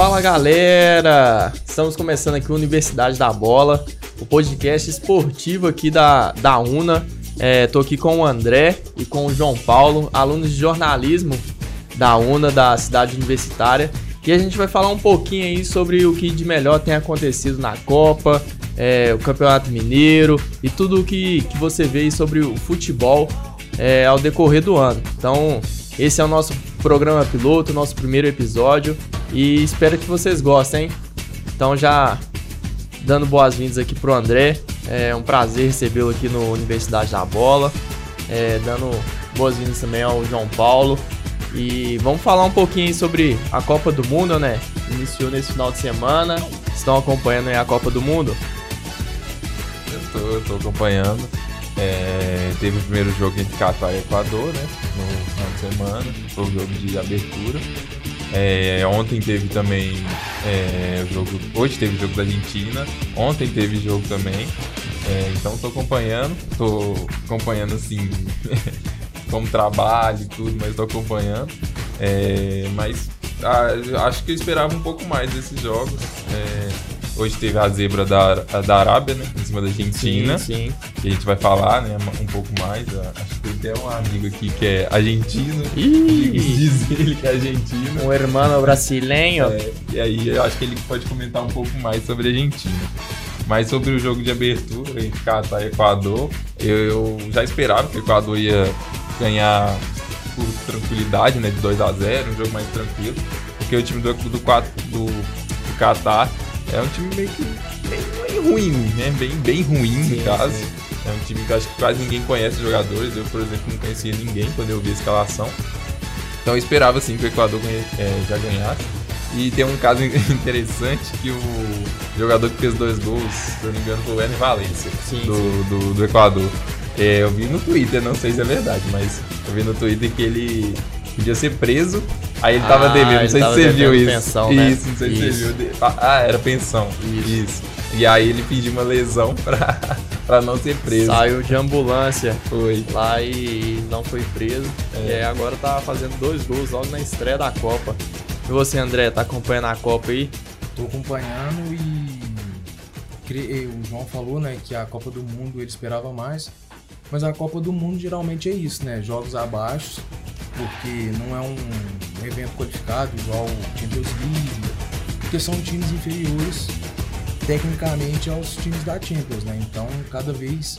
Fala galera! Estamos começando aqui o Universidade da Bola, o podcast esportivo aqui da, da UNA. É, tô aqui com o André e com o João Paulo, alunos de jornalismo da UNA, da cidade universitária. E a gente vai falar um pouquinho aí sobre o que de melhor tem acontecido na Copa, é, o Campeonato Mineiro e tudo o que, que você vê sobre o futebol é, ao decorrer do ano. Então, esse é o nosso programa piloto, nosso primeiro episódio e espero que vocês gostem. Então, já dando boas-vindas aqui pro André, é um prazer recebê-lo aqui no Universidade da Bola, é, dando boas-vindas também ao João Paulo. E vamos falar um pouquinho sobre a Copa do Mundo, né? Iniciou nesse final de semana. Estão acompanhando a Copa do Mundo? Eu tô, eu tô acompanhando. É, teve o primeiro jogo entre Catar e Equador, né? No semana. Foi o jogo de abertura. É, ontem teve também é, o jogo. Hoje teve o jogo da Argentina. Ontem teve jogo também. É, então tô acompanhando. Tô acompanhando assim. como trabalho e tudo, mas tô acompanhando. É, mas ah, acho que eu esperava um pouco mais desses jogos. Hoje teve a zebra da, da Arábia, né? Em cima da Argentina. Sim, sim. Que a gente vai falar, né? Um pouco mais. Acho que tem até um amigo aqui que é argentino. Ih! Diz ele que é argentino. Um hermano brasileiro. É, e aí eu acho que ele pode comentar um pouco mais sobre a Argentina. Mas sobre o jogo de abertura entre Catar e Equador, eu, eu já esperava que o Equador ia ganhar por tranquilidade, né? De 2 a 0 um jogo mais tranquilo. Porque o time do, do, do, do Qatar é um time meio que bem, bem ruim, né? Bem, bem ruim, Sim, no caso. sim. É um time que eu acho que quase ninguém conhece os jogadores. Eu, por exemplo, não conhecia ninguém quando eu vi a escalação. Então eu esperava assim que o Equador é, já ganhasse. E tem um caso interessante que o jogador que fez dois gols, se eu não me engano, foi o Ener Valência, Sim, do. Do, do Equador. É, eu vi no Twitter, não sei se é verdade, mas eu vi no Twitter que ele podia ser preso. Aí ele tava Ah, devendo, não ele sei se você viu isso. pensão, né? isso, não sei se Isso. você viu. Ah, era pensão. Isso. E aí ele pediu uma lesão pra, pra não ser preso. Saiu de ambulância Foi. lá e não foi preso. É. E aí agora tá fazendo dois gols logo na estreia da Copa. E você, André, tá acompanhando a Copa aí? Tô acompanhando e o João falou, né, que a Copa do Mundo ele esperava mais, mas a Copa do Mundo geralmente é isso, né, jogos abaixo, porque não é um evento qualificado igual o Champions League, porque são times inferiores tecnicamente aos times da Champions, né? Então, cada vez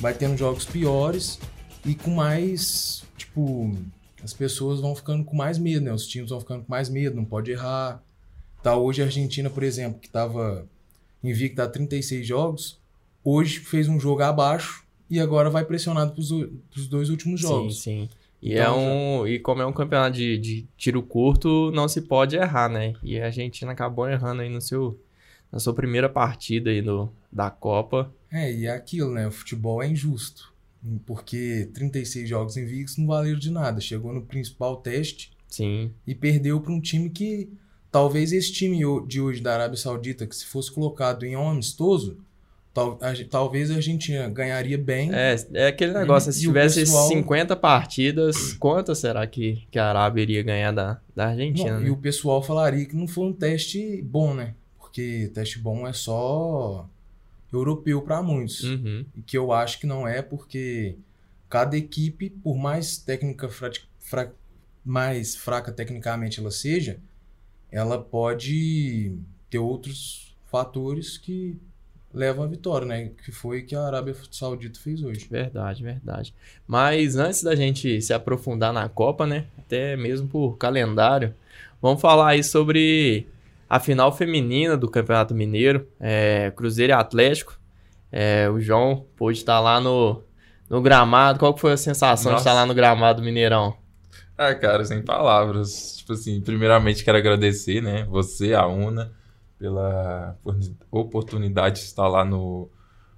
vai tendo jogos piores e com mais, tipo, as pessoas vão ficando com mais medo, né? Os times vão ficando com mais medo, não pode errar. Tá hoje a Argentina, por exemplo, que estava invicta a 36 jogos, hoje fez um jogo abaixo e agora vai pressionado pros, o- pros dois últimos jogos. Sim, sim. E, Então, é um, e como é um campeonato de, de tiro curto, não se pode errar, né? E a Argentina acabou errando aí no seu, na sua primeira partida aí no, da Copa. É, e é aquilo, né? O futebol é injusto. Porque 36 jogos invictos não valeram de nada. Chegou no principal teste Sim, e perdeu para um time que talvez esse time de hoje da Arábia Saudita, que se fosse colocado em um amistoso, tal- a talvez a Argentina ganharia bem. É, é aquele negócio, se E o tivesse pessoal- 50 partidas, quantas será que, que a Arábia iria ganhar da, da Argentina? Não, né? E o pessoal falaria que não foi um teste bom, né? Porque teste bom é só europeu para muitos. Uhum. E que eu acho que não é, porque cada equipe, por mais técnica fra- fra- mais fraca tecnicamente ela seja, ela pode ter outros fatores que levam à vitória, né? Que foi o que a Arábia Saudita fez hoje. Verdade, verdade. Mas antes da gente se aprofundar na Copa, né? Até mesmo por calendário, vamos falar aí sobre a final feminina do Campeonato Mineiro, é, Cruzeiro e Atlético. É, o João pôde estar lá no, no gramado. Qual que foi a sensação de Nossa. estar lá no gramado Mineirão? Ah, cara, sem palavras. Tipo assim, primeiramente quero agradecer, né? Você, a Una, pela oportuni- oportunidade de estar lá no,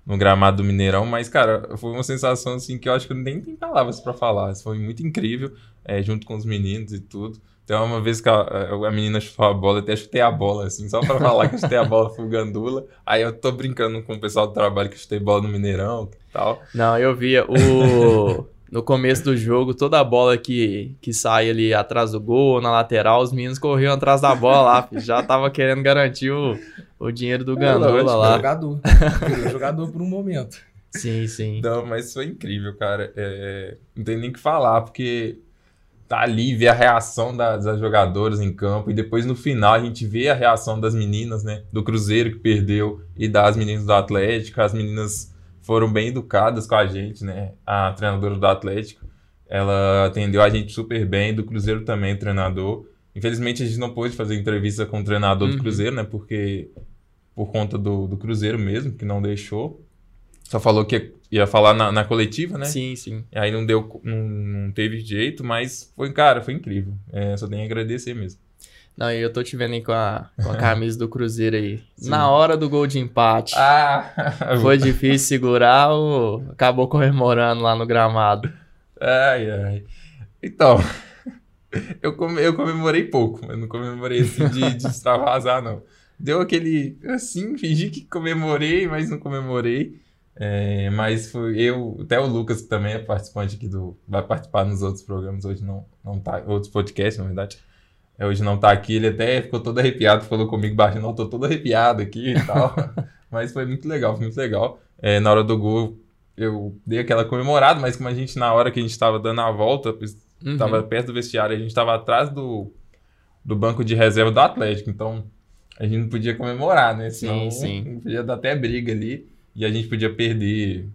no gramado do Mineirão. Mas, cara, foi uma sensação assim que eu acho que nem tem palavras pra falar. Foi muito incrível, é, junto com os meninos e tudo. Então, uma vez que a, a menina chutou a bola, eu até chutei a bola, assim, só pra falar que eu chutei a bola, gandula. Aí eu tô brincando com o pessoal do trabalho que eu chutei bola no Mineirão e tal. Não, eu via o. no começo do jogo, toda a bola que, que sai ali atrás do gol, na lateral, os meninos corriam atrás da bola lá, já tava querendo garantir o, o dinheiro do Gandola lá. Jogador. jogador por um momento. Sim, sim. Não, mas foi incrível, cara. É, não tem nem o que falar, porque tá ali, ver a reação das, das jogadoras em campo, e depois no final a gente vê a reação das meninas, né? Do Cruzeiro que perdeu e das meninas do Atlético. As meninas foram bem educadas com a gente, né? A treinadora do Atlético, ela atendeu a gente super bem, do Cruzeiro também, o treinador. Infelizmente a gente não pôde fazer entrevista com o treinador uhum. do Cruzeiro, né? Porque por conta do, do Cruzeiro mesmo, que não deixou. Só falou que ia falar na, na, coletiva, né? Sim, sim. E aí não deu, não, não teve jeito, mas foi, cara, foi incrível. É, só tenho a agradecer mesmo. Não, e eu tô te vendo aí com a, com a camisa do Cruzeiro aí. Sim. Na hora do gol de empate. Ah! Foi difícil segurar ou acabou comemorando lá no gramado? Ai, ai. Então, eu, come, eu comemorei pouco, mas não comemorei assim de, de extravasar, não. Deu aquele, assim, fingi que comemorei, mas não comemorei. É, mas foi eu, até o Lucas, que também é participante aqui do. Vai participar nos outros programas, hoje não, não tá. Outros podcasts, na verdade. É, hoje não tá aqui, ele até ficou todo arrepiado, falou comigo baixo, não, tô todo arrepiado aqui e tal. mas foi muito legal, foi muito legal. É, na hora do gol, eu dei aquela comemorada, mas como a gente, na hora que a gente tava dando a volta, uhum. tava perto do vestiário, a gente tava atrás do, do banco de reserva do Atlético, então a gente não podia comemorar, né? Senão sim, sim. podia dar até briga ali e a gente podia perder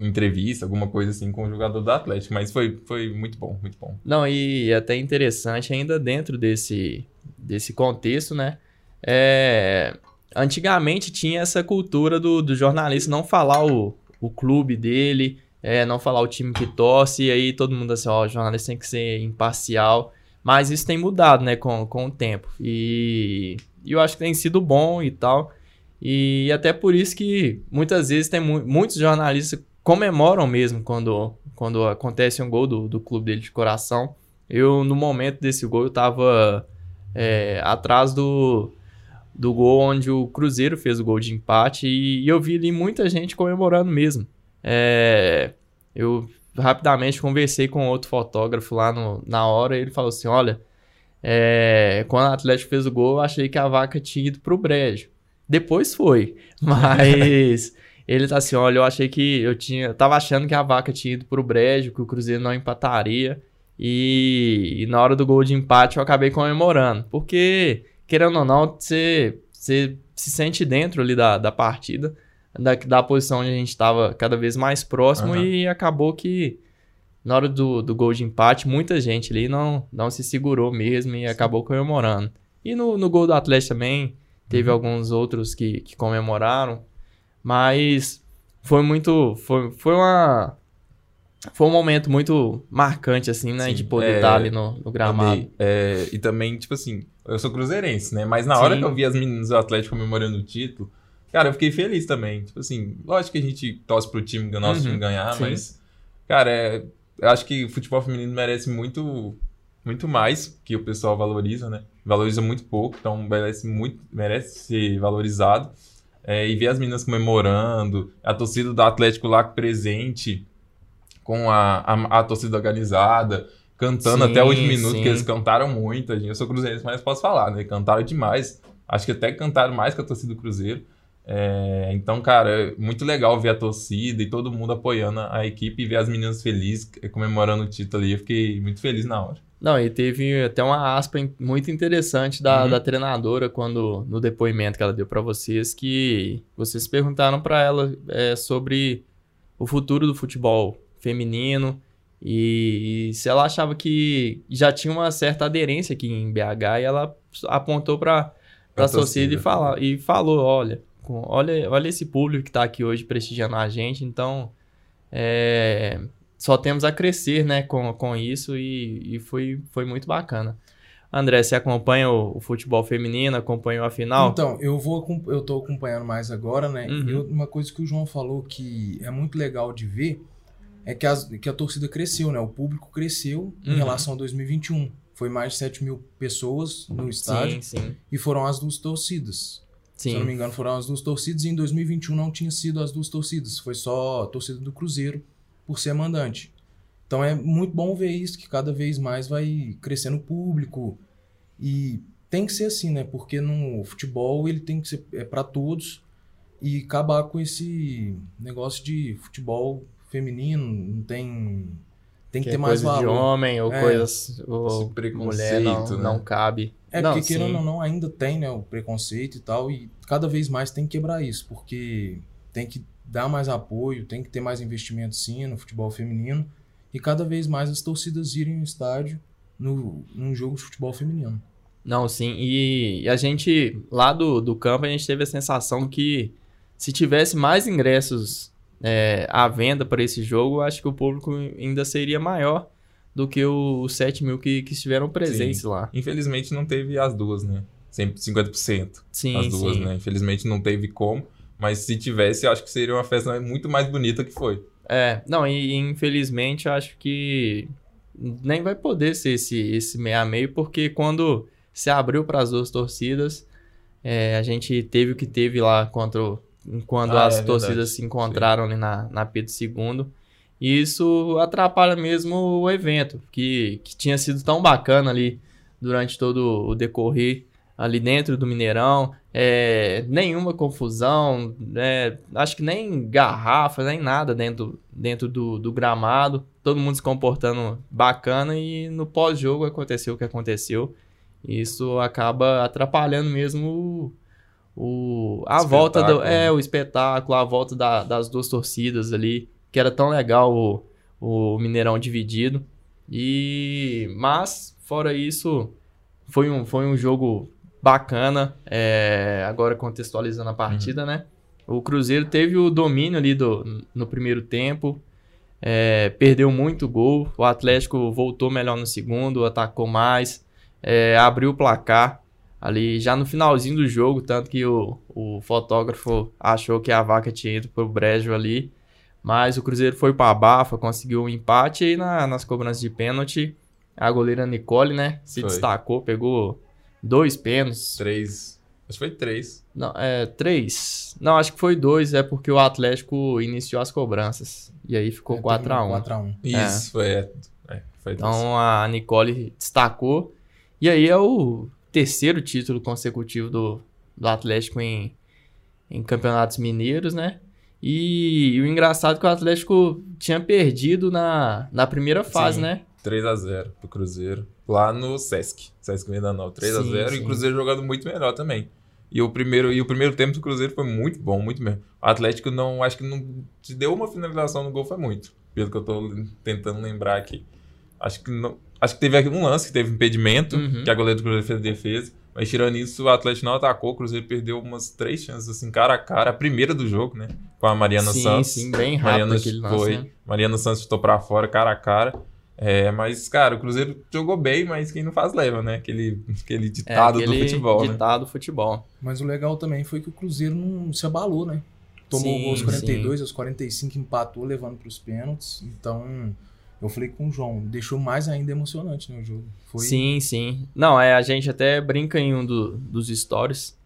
entrevista, alguma coisa assim com o jogador do Atlético, mas foi, foi muito bom, muito bom. Não, e até interessante ainda dentro desse, desse contexto, né? É, antigamente tinha essa cultura do, do jornalista não falar o, o clube dele, é, não falar o time que torce, e aí todo mundo assim, ó, o jornalista tem que ser imparcial, mas isso tem mudado, né, com, com o tempo, e, e eu acho que tem sido bom e tal, e até por isso que muitas vezes tem mu muitos jornalistas comemoram mesmo quando, quando acontece um gol do, do clube dele de coração. Eu, no momento desse gol, eu tava é, atrás do, do gol onde o Cruzeiro fez o gol de empate e, e eu vi ali muita gente comemorando mesmo. É, eu rapidamente conversei com outro fotógrafo lá no, na hora e ele falou assim, olha, é, quando o Atlético fez o gol, eu achei que a vaca tinha ido pro brejo. Depois foi, mas ele tá assim, olha, eu achei que eu tinha, eu tava achando que a vaca tinha ido pro brejo, que o Cruzeiro não empataria. E, e, na hora do gol de empate eu acabei comemorando, porque querendo ou não, você, você se sente dentro ali da, da partida, da, da posição onde a gente estava cada vez mais próximo uhum. e acabou que na hora do, do gol de empate, muita gente ali não, não se segurou mesmo e acabou comemorando. E no, no gol do Atlético também, Teve uhum. alguns outros que, que comemoraram. Mas foi muito. Foi, foi uma. Foi um momento muito marcante, assim, né? Sim, de poder é, estar ali no, no gramado. É, e também, tipo assim, eu sou cruzeirense, né? Mas na hora Sim. que eu vi as meninas do Atlético comemorando o título, cara, eu fiquei feliz também. Tipo assim, lógico que a gente torce pro time, o nosso uhum, time ganhar, sim. mas, cara, é, eu acho que o futebol feminino merece muito, muito mais que o pessoal valoriza, né? valoriza muito pouco, então merece, muito, merece ser valorizado. É, e ver as meninas comemorando, a torcida do Atlético lá presente, com a, a, a torcida organizada, cantando sim, até os minutos, sim. que eles cantaram muito. Eu sou cruzeirense, mas posso falar, né? Cantaram demais. Acho que até cantaram mais que a torcida do Cruzeiro. É, então, cara, é muito legal ver a torcida e todo mundo apoiando a equipe e ver as meninas felizes, comemorando o título ali. Eu fiquei muito feliz na hora. Não, e teve até uma aspa muito interessante da, uhum. da treinadora quando no depoimento que ela deu para vocês que vocês perguntaram para ela é, sobre o futuro do futebol feminino e, e, se ela achava que já tinha uma certa aderência aqui em BH e ela apontou para a torcida e, fala, e falou, olha, olha, olha esse público que está aqui hoje prestigiando a gente, então é, só temos a crescer, né, com, com isso e, e foi, foi muito bacana. André, você acompanha o, o, futebol feminino, acompanhou a final? Então, eu vou eu tô acompanhando mais agora, né? Uhum. Eu, uma coisa que o João falou que é muito legal de ver é que, as, que a torcida cresceu, né? O público cresceu uhum. em relação a 2021. Foi mais de 7 mil pessoas no estádio. Sim, sim. E foram as duas torcidas. Sim. Se eu não me engano, foram as duas torcidas. E em 2021 não tinha sido as duas torcidas. Foi só a torcida do Cruzeiro por ser mandante. Então é muito bom ver isso, que cada vez mais vai crescendo o público. E tem que ser assim, né? Porque no futebol ele tem que ser é para todos e acabar com esse negócio de futebol feminino, não tem tem que, Que ter é mais coisa de valor. homem ou É. coisas. Ou mulher não, né? não cabe. É, não, porque querendo ou não, ainda tem, né, o preconceito e tal, e cada vez mais tem que quebrar isso, porque tem que dar mais apoio, tem que ter mais investimento sim no futebol feminino, e cada vez mais as torcidas irem no estádio no, num jogo de futebol feminino. Não, sim. E, e a gente, lá do, do campo, a gente teve a sensação que se tivesse mais ingressos é, à venda para esse jogo, acho que o público ainda seria maior do que o- os 7 mil que, que estiveram presentes lá. Infelizmente não teve as duas, né? Sempre 50%. Sim, as duas, sim. né? Infelizmente não teve como. Mas se tivesse, eu acho que seria uma festa muito mais bonita que foi. É, não, e infelizmente eu acho que nem vai poder ser esse, esse meio a meio, porque quando se abriu para as duas torcidas, é, a gente teve o que teve lá contra o- quando Ah, as é verdade. torcidas se encontraram ali na, na Pedro II. E isso atrapalha mesmo o evento, que, que tinha sido tão bacana ali durante todo o decorrer ali dentro do Mineirão. É, nenhuma confusão, né? acho que nem garrafa, nem nada dentro, dentro do, do gramado. Todo mundo se comportando bacana e no pós-jogo aconteceu o que aconteceu. Isso acaba atrapalhando mesmo o, o- a volta do, Espetáculo, é, né? o espetáculo, a volta da- das duas torcidas ali, que era tão legal o, o Mineirão dividido. E mas fora isso, foi um, foi um jogo bacana. é, agora contextualizando a partida, né? O Cruzeiro teve o domínio ali do, no primeiro tempo. é, perdeu muito gol. O Atlético voltou melhor no segundo, atacou mais, é, abriu o placar ali já no finalzinho do jogo, tanto que o, o fotógrafo achou que a vaca tinha ido pro brejo ali. Mas o Cruzeiro foi pra bafa, conseguiu um empate e na- nas cobranças de pênalti, a goleira Nicole, né, se Foi. destacou, pegou dois pênaltis. Três. Acho que foi três. Não, é, três. Não, acho que foi dois, é porque o Atlético iniciou as cobranças. E aí ficou É, 4x1. 4x1. Isso, foi. É, é, foi. Então a Nicole destacou. E aí é o terceiro título consecutivo do, do Atlético em, em campeonatos mineiros, né? E, o engraçado é que o Atlético tinha perdido na, na primeira fase, Sim. né? 3x0 pro Cruzeiro. Lá no Sesc. Sesc Venda Nova. 3x0 Sim, e o Cruzeiro jogando muito melhor também. E o primeiro, e o primeiro tempo do Cruzeiro foi muito bom, muito mesmo. O Atlético não, acho que não se deu uma finalização no gol foi muito, pelo que eu tô tentando lembrar aqui. Acho que não, acho que teve um lance que teve impedimento, Uhum. que a goleira do Cruzeiro fez a defesa, mas tirando isso, o Atlético não atacou, o Cruzeiro perdeu umas três chances assim cara a cara, a primeira do jogo, né, com a Mariana sim, Santos. sim, bem rápido Mariana aquele lance. foi, né? Mariana Santos chutou pra fora, cara a cara. É, mas, cara, o Cruzeiro jogou bem, mas quem não faz leva, né? Aquele, aquele É, ditado aquele do futebol, né? ditado do futebol. Mas o legal também foi que o Cruzeiro não se abalou, né? Tomou Sim, gol aos 42, aos 45 empatou, levando para os pênaltis. Então, eu falei com o João, deixou mais ainda emocionante né, o jogo. Foi Sim, sim. Não, é, a gente até brinca em um do- dos stories.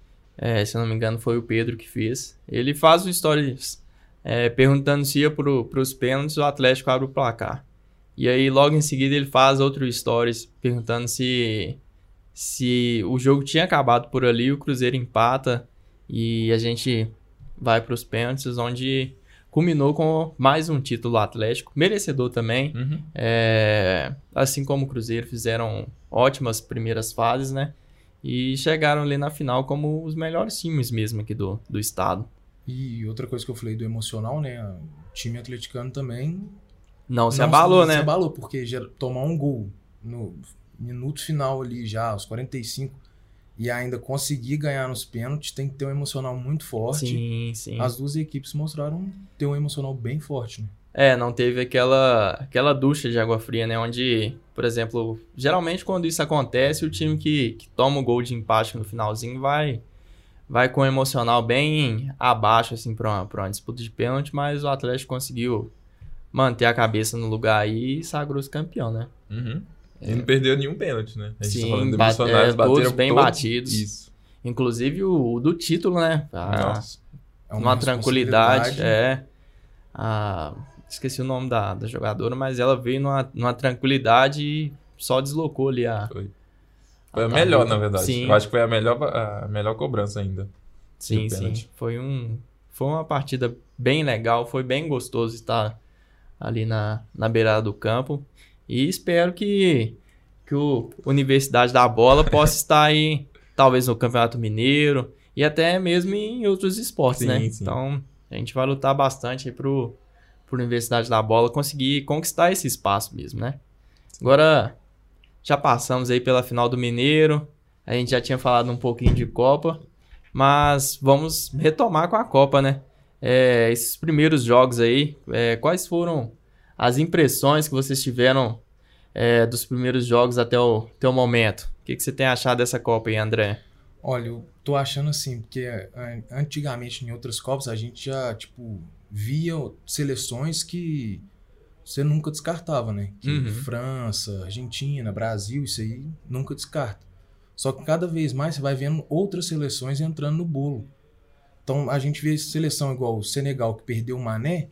é, se eu não me engano, foi o Pedro que fez. Ele faz o stories é, perguntando se ia pro, pros pênaltis o Atlético abre o placar. E aí, logo em seguida, ele faz outro stories perguntando se, se o jogo tinha acabado por ali, o Cruzeiro empata e a gente vai pros pênaltis, onde culminou com mais um título Atlético, merecedor também. Uhum. É, assim como o Cruzeiro fizeram ótimas primeiras fases, né? E chegaram ali na final como os melhores times mesmo aqui do, do estado. E outra coisa que eu falei do emocional, né? O time atleticano também Não se não abalou, Se né? abalou, porque já tomar um gol no minuto final ali já, aos 45, e ainda conseguir ganhar nos pênaltis, tem que ter um emocional muito forte. Sim, sim. As duas equipes mostraram ter um emocional bem forte, né? É, não teve aquela, aquela ducha de água fria, né? Onde, por exemplo, geralmente quando isso acontece, o time que, que toma o gol de empate no finalzinho vai vai com o emocional bem abaixo, assim, pra uma, pra uma disputa de pênalti, mas o Atlético conseguiu manter a cabeça no lugar aí e sagrou-se campeão, né? Uhum. E não perdeu nenhum pênalti, né? A gente Sim, tá falando bate- é, todos bem todos. batidos. Isso. Inclusive o, o do título, né? A- Nossa. É uma tranquilidade, responsabilidade. é. a esqueci o nome da, da jogadora, mas ela veio numa, numa tranquilidade e só deslocou ali a. Foi. Foi a, melhor, na verdade. Sim. Eu acho que foi a melhor, a melhor cobrança ainda. Sim, sim. Foi um. Foi uma partida bem legal, foi bem gostoso estar ali na, na beirada do campo. E espero que, que o Universidade da Bola possa estar aí, talvez no Campeonato Mineiro e até mesmo em outros esportes, Sim, né? sim. Então, a gente vai lutar bastante aí pro, pro Universidade da Bola conseguir conquistar esse espaço mesmo, né? Agora, já passamos aí pela final do Mineiro, a gente já tinha falado um pouquinho de Copa, mas vamos retomar com a Copa, né? É, esses primeiros jogos aí, é, quais foram as impressões que vocês tiveram é, dos primeiros jogos até o, até o momento? O que, que você tem achado dessa Copa aí, André? Olha, eu tô achando assim, porque an- antigamente em outras Copas a gente já, tipo, via seleções que você nunca descartava, né? Que Uhum. França, Argentina, Brasil, isso aí nunca descarta. Só que cada vez mais você vai vendo outras seleções entrando no bolo. Então a gente vê seleção igual o Senegal que perdeu o Mané,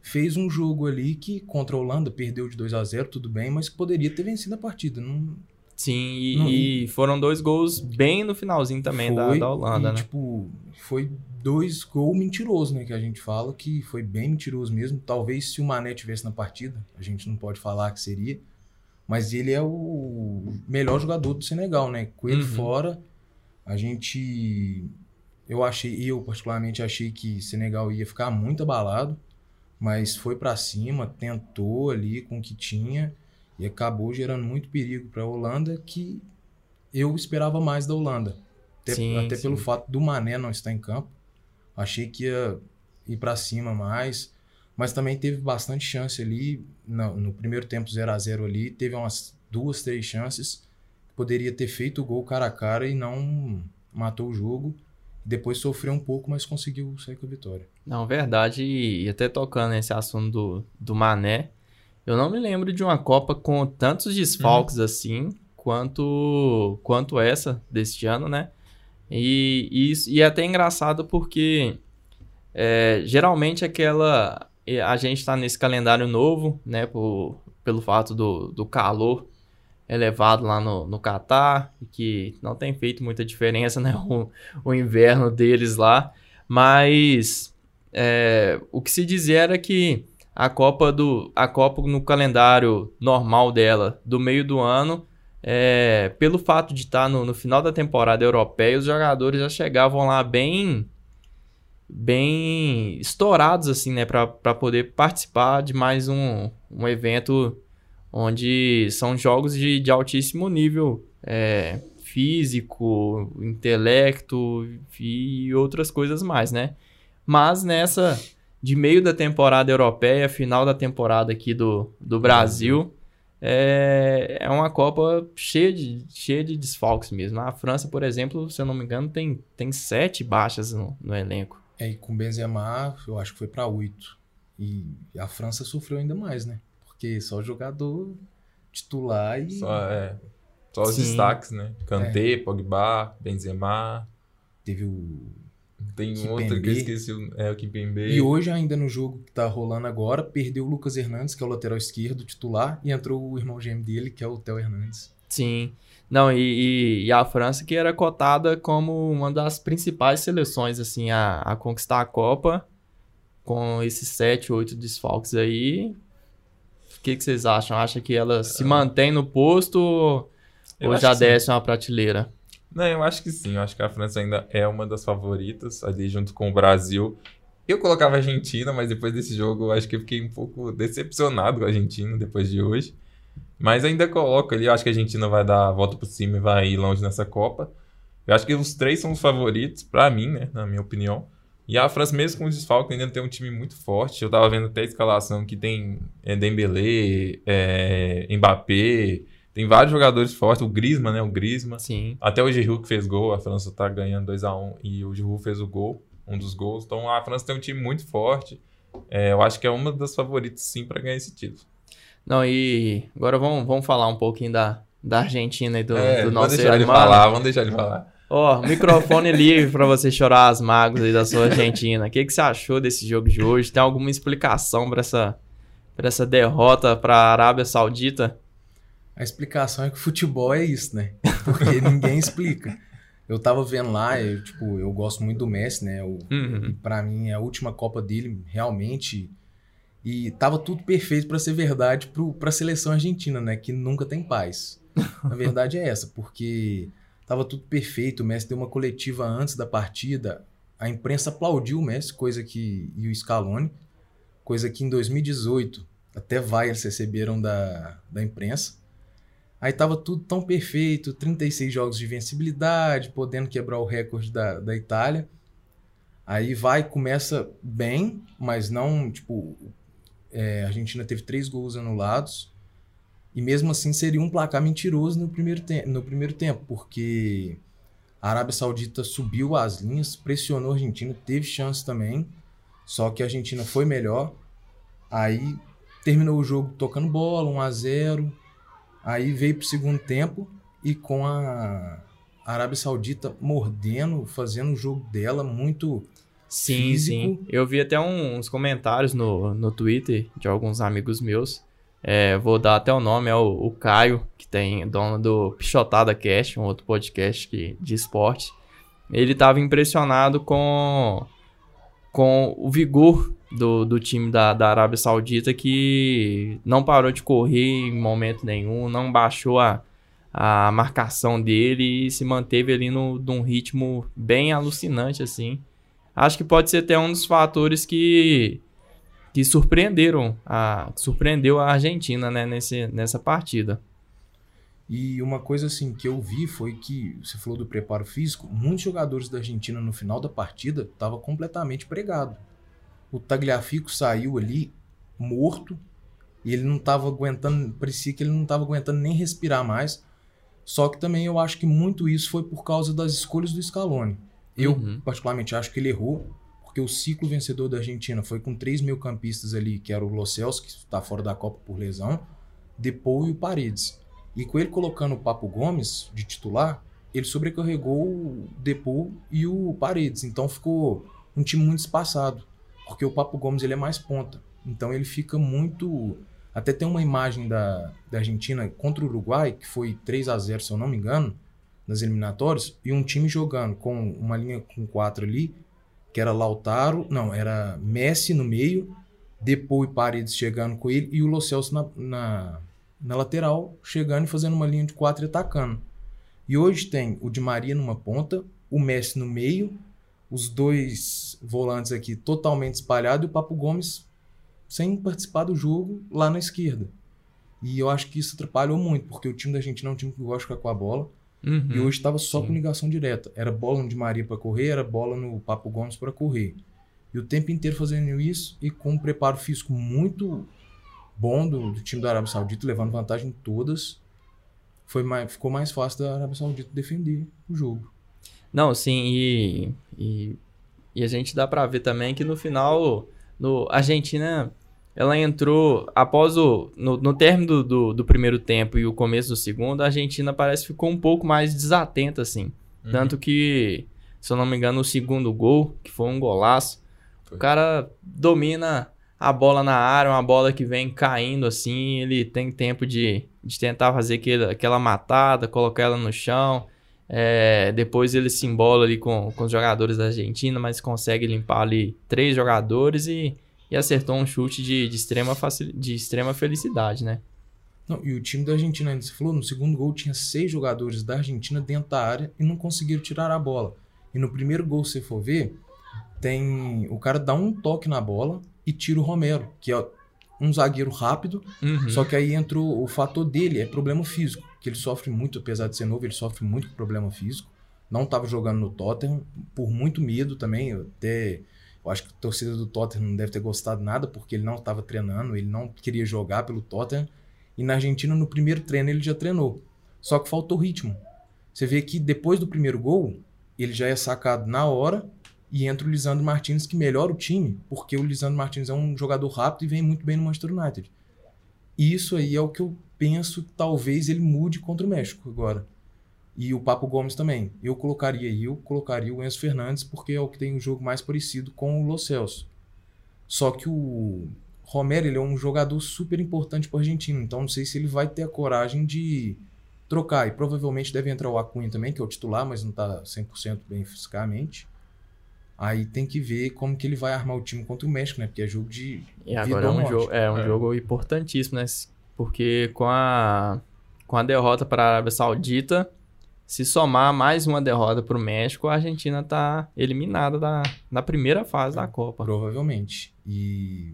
fez um jogo ali que contra a Holanda perdeu de 2 a 0 tudo bem, mas que poderia ter vencido a partida. Não, Sim, e, Não. e foram dois gols bem no finalzinho também da, Foi, da Holanda, e, né? Tipo, foi dois gols mentirosos, né? Que a gente fala que foi bem mentiroso mesmo. Talvez se o Mané tivesse na partida, a gente não pode falar que seria. Mas ele é o melhor jogador do Senegal, né? Com ele Uhum. fora, a gente. Eu achei, eu particularmente achei que Senegal ia ficar muito abalado, mas foi pra cima, tentou ali com o que tinha e acabou gerando muito perigo para a Holanda que eu esperava mais da Holanda. Até, Sim, até sim. pelo fato do Mané não estar em campo. Achei que ia ir para cima mais, mas também teve bastante chance ali no, no primeiro tempo 0 a 0 ali, teve umas duas, três chances poderia ter feito o gol cara a cara e não matou o jogo. Depois sofreu um pouco, mas conseguiu sair com a vitória. Não, verdade, e até tocando nesse assunto do, do Mané, eu não me lembro de uma Copa com tantos desfalques assim, quanto, quanto essa deste ano, né? E, e, isso- e é até engraçado porque é, geralmente aquela. A gente tá nesse calendário novo, né? Por, pelo fato do, do calor elevado lá no, no Catar, que não tem feito muita diferença, né? O, o inverno deles lá. Mas é, o que se dizia era que a Copa do a Copa no calendário normal dela do meio do ano é, pelo fato de estar no, no final da temporada europeia os jogadores já chegavam lá bem bem estourados assim né para poder participar de mais um, um evento onde são jogos de, de altíssimo nível é, físico intelecto e outras coisas mais né mas nessa de meio da temporada europeia, final da temporada aqui do, do Brasil, é, é uma Copa cheia de, cheia de desfalques mesmo. A França, por exemplo, se eu não me engano, tem, tem sete baixas no, no elenco. É, e com Benzema, eu acho que foi para oito. E a França sofreu ainda mais, né? Porque só jogador titular e Só, é, só os Sim. destaques, né? Kanté, É. Pogba, Benzema. teve o. Tem um Kimpembe. outro que eu esqueci, o- é o Kimpembe. E hoje, ainda no jogo que tá rolando agora, perdeu o Lucas Hernandes, que é o lateral esquerdo titular, e entrou o irmão gêmeo dele, que é o Theo Hernandes. Sim. Não, e, e- e a França que era cotada como uma das principais seleções assim a, a conquistar a Copa com esses sete, oito desfalques aí. O que, que vocês acham? Acha que ela se mantém no posto ou- Eu ou já desce uma prateleira? Não, eu acho que sim. Eu acho que a França ainda é uma das favoritas, ali junto com o Brasil. Eu colocava a Argentina, mas depois desse jogo eu acho que eu fiquei um pouco decepcionado com a Argentina depois de hoje. Mas ainda coloco ali, eu acho que a Argentina vai dar a volta por cima e vai ir longe nessa Copa. Eu acho que os três são os favoritos, pra mim, né, na minha opinião. E a França, mesmo com os desfalques, ainda tem um time muito forte. Eu tava vendo até a escalação que tem é, Dembélé, é, Mbappé, tem vários jogadores fortes. O Griezmann, né, o Griezmann. Sim. Até o Giroud que fez gol, a França tá ganhando 2x1 e o Giroud fez o gol, um dos gols. Então a França tem um time muito forte. É, eu acho que é uma das favoritas sim para ganhar esse título. Não, e agora vamos, vamos falar um pouquinho da, da Argentina e do, é, do vamos nosso deixar ele irmão. falar, vamos deixar ele falar. Ó, microfone livre para você chorar as mágoas aí da sua Argentina. O que, que você achou desse jogo de hoje? Tem alguma explicação para essa, pra essa derrota para a Arábia Saudita? A explicação é que o futebol é isso, né? Porque ninguém explica. Eu tava vendo lá, eu, tipo, eu gosto muito do Messi, né? Uhum. Para mim, é a última Copa dele, realmente. E tava tudo perfeito para ser verdade para a seleção argentina, né? Que nunca tem paz. A verdade é essa, porque tava tudo perfeito. O Messi deu uma coletiva antes da partida. A imprensa aplaudiu o Messi, coisa que. e o Scaloni, coisa que em 2018 até vai eles receberam da, da imprensa. Aí tava tudo tão perfeito, 36 jogos de vencibilidade, podendo quebrar o recorde da, da Itália. Aí vai, começa bem, mas não, tipo, é, a Argentina teve três gols anulados. E mesmo assim seria um placar mentiroso no primeiro, no primeiro tempo, porque a Arábia Saudita subiu as linhas, pressionou a Argentina, teve chance também, só que a Argentina foi melhor. Aí terminou o jogo tocando bola, 1 a 0 Aí veio pro segundo tempo e com a Arábia Saudita mordendo, fazendo o jogo dela muito Sim, físico. sim. Eu vi até uns comentários no, no Twitter de alguns amigos meus. É, vou dar até o nome, é o, o Caio, que tem dono do Pichotada Cast, um outro podcast que, de esporte. Ele estava impressionado com, com o vigor do, do time da, da Arábia Saudita, que não parou de correr em momento nenhum, não baixou a, a marcação dele e se manteve ali no, num ritmo bem alucinante, assim. Acho que pode ser até um dos fatores que, que surpreenderam a, surpreendeu a Argentina né, nesse, nessa partida. E uma coisa assim que eu vi foi que você falou do preparo físico, muitos jogadores da Argentina no final da partida estavam completamente pregado. O Tagliafico saiu ali morto e ele não estava aguentando, parecia que ele não estava aguentando nem respirar mais. Só que também eu acho que muito isso foi por causa das escolhas do Scaloni. Eu Uhum. particularmente acho que ele errou, porque o ciclo vencedor da Argentina foi com três meio campistas ali, que era o Lo que está fora da Copa por lesão, Depou e o Paredes. E com ele colocando o Papo Gomes de titular, ele sobrecarregou o Depou e o Paredes. Então ficou um time muito espaçado, porque o Papo Gomes ele é mais ponta. Então ele fica muito. Até tem uma imagem da, da Argentina contra o Uruguai, que foi 3 a 0 se eu não me engano, nas eliminatórias, e um time jogando com uma linha com quatro ali, que era Lautaro, não, era Messi no meio, Depou e Paredes chegando com ele, e o Lo Celso na, na, na lateral, chegando e fazendo uma linha de quatro e atacando. E hoje tem o Di Maria numa ponta, o Messi no meio, os dois volantes aqui totalmente espalhados e o Papo Gomes sem participar do jogo lá na esquerda. E eu acho que isso atrapalhou muito, porque o time da Argentina é um time que gosta de ficar com a bola. Uhum. E hoje estava só sim. com ligação direta. Era bola no Di Maria para correr, era bola no Papo Gomes para correr. E o tempo inteiro fazendo isso e com um preparo físico muito bom do, do time da Arábia Saudita, levando vantagem em todas. Foi mais, ficou mais fácil da Arábia Saudita defender o jogo. Não, sim, e, e, e a gente dá pra ver também que no final, no, a Argentina, ela entrou, após o, no, no término do, do, do primeiro tempo e o começo do segundo, a Argentina parece que ficou um pouco mais desatenta, assim. Uhum. Tanto que, se eu não me engano, o segundo gol, que foi um golaço, Foi. o cara domina a bola na área, uma bola que vem caindo assim, ele tem tempo de, de tentar fazer aquele, aquela matada, colocar ela no chão. É, depois ele se embola ali com, com os jogadores da Argentina, mas consegue limpar ali três jogadores e, e acertou um chute de, de, extrema facil, de extrema felicidade, né? Não, e o time da Argentina, ainda você falou, no segundo gol tinha seis jogadores da Argentina dentro da área e não conseguiram tirar a bola. E no primeiro gol, se for ver, tem o cara dá um toque na bola e tira o Romero, que é um zagueiro rápido, Uhum. só que aí entra o, o fator dele, é problema físico, que ele sofre muito, apesar de ser novo, ele sofre muito com problema físico. Não estava jogando no Tottenham, por muito medo também, até... Eu acho que a torcida do Tottenham não deve ter gostado nada, porque ele não estava treinando, ele não queria jogar pelo Tottenham. E na Argentina, no primeiro treino, ele já treinou. Só que faltou ritmo. Você vê que depois do primeiro gol, ele já é sacado na hora e entra o Lisandro Martins, que melhora o time, porque o Lisandro Martins é um jogador rápido e vem muito bem no Manchester United. E isso aí é o que eu penso talvez ele mude contra o México agora. E o Papo Gomes também. Eu colocaria eu colocaria o Enzo Fernandes, porque é o que tem um jogo mais parecido com o Lo Celso. Só que o Romero ele é um jogador super importante para o argentino, então não sei se ele vai ter a coragem de trocar. E provavelmente deve entrar o Acunha também, que é o titular, mas não está 100% bem fisicamente. Aí tem que ver como que ele vai armar o time contra o México, né? Porque é jogo de. E agora é um, jogo, é um é. jogo importantíssimo, né? Porque com a, com a derrota para a Arábia Saudita, se somar mais uma derrota para o México, a Argentina está eliminada da, da primeira fase da Copa. Provavelmente. E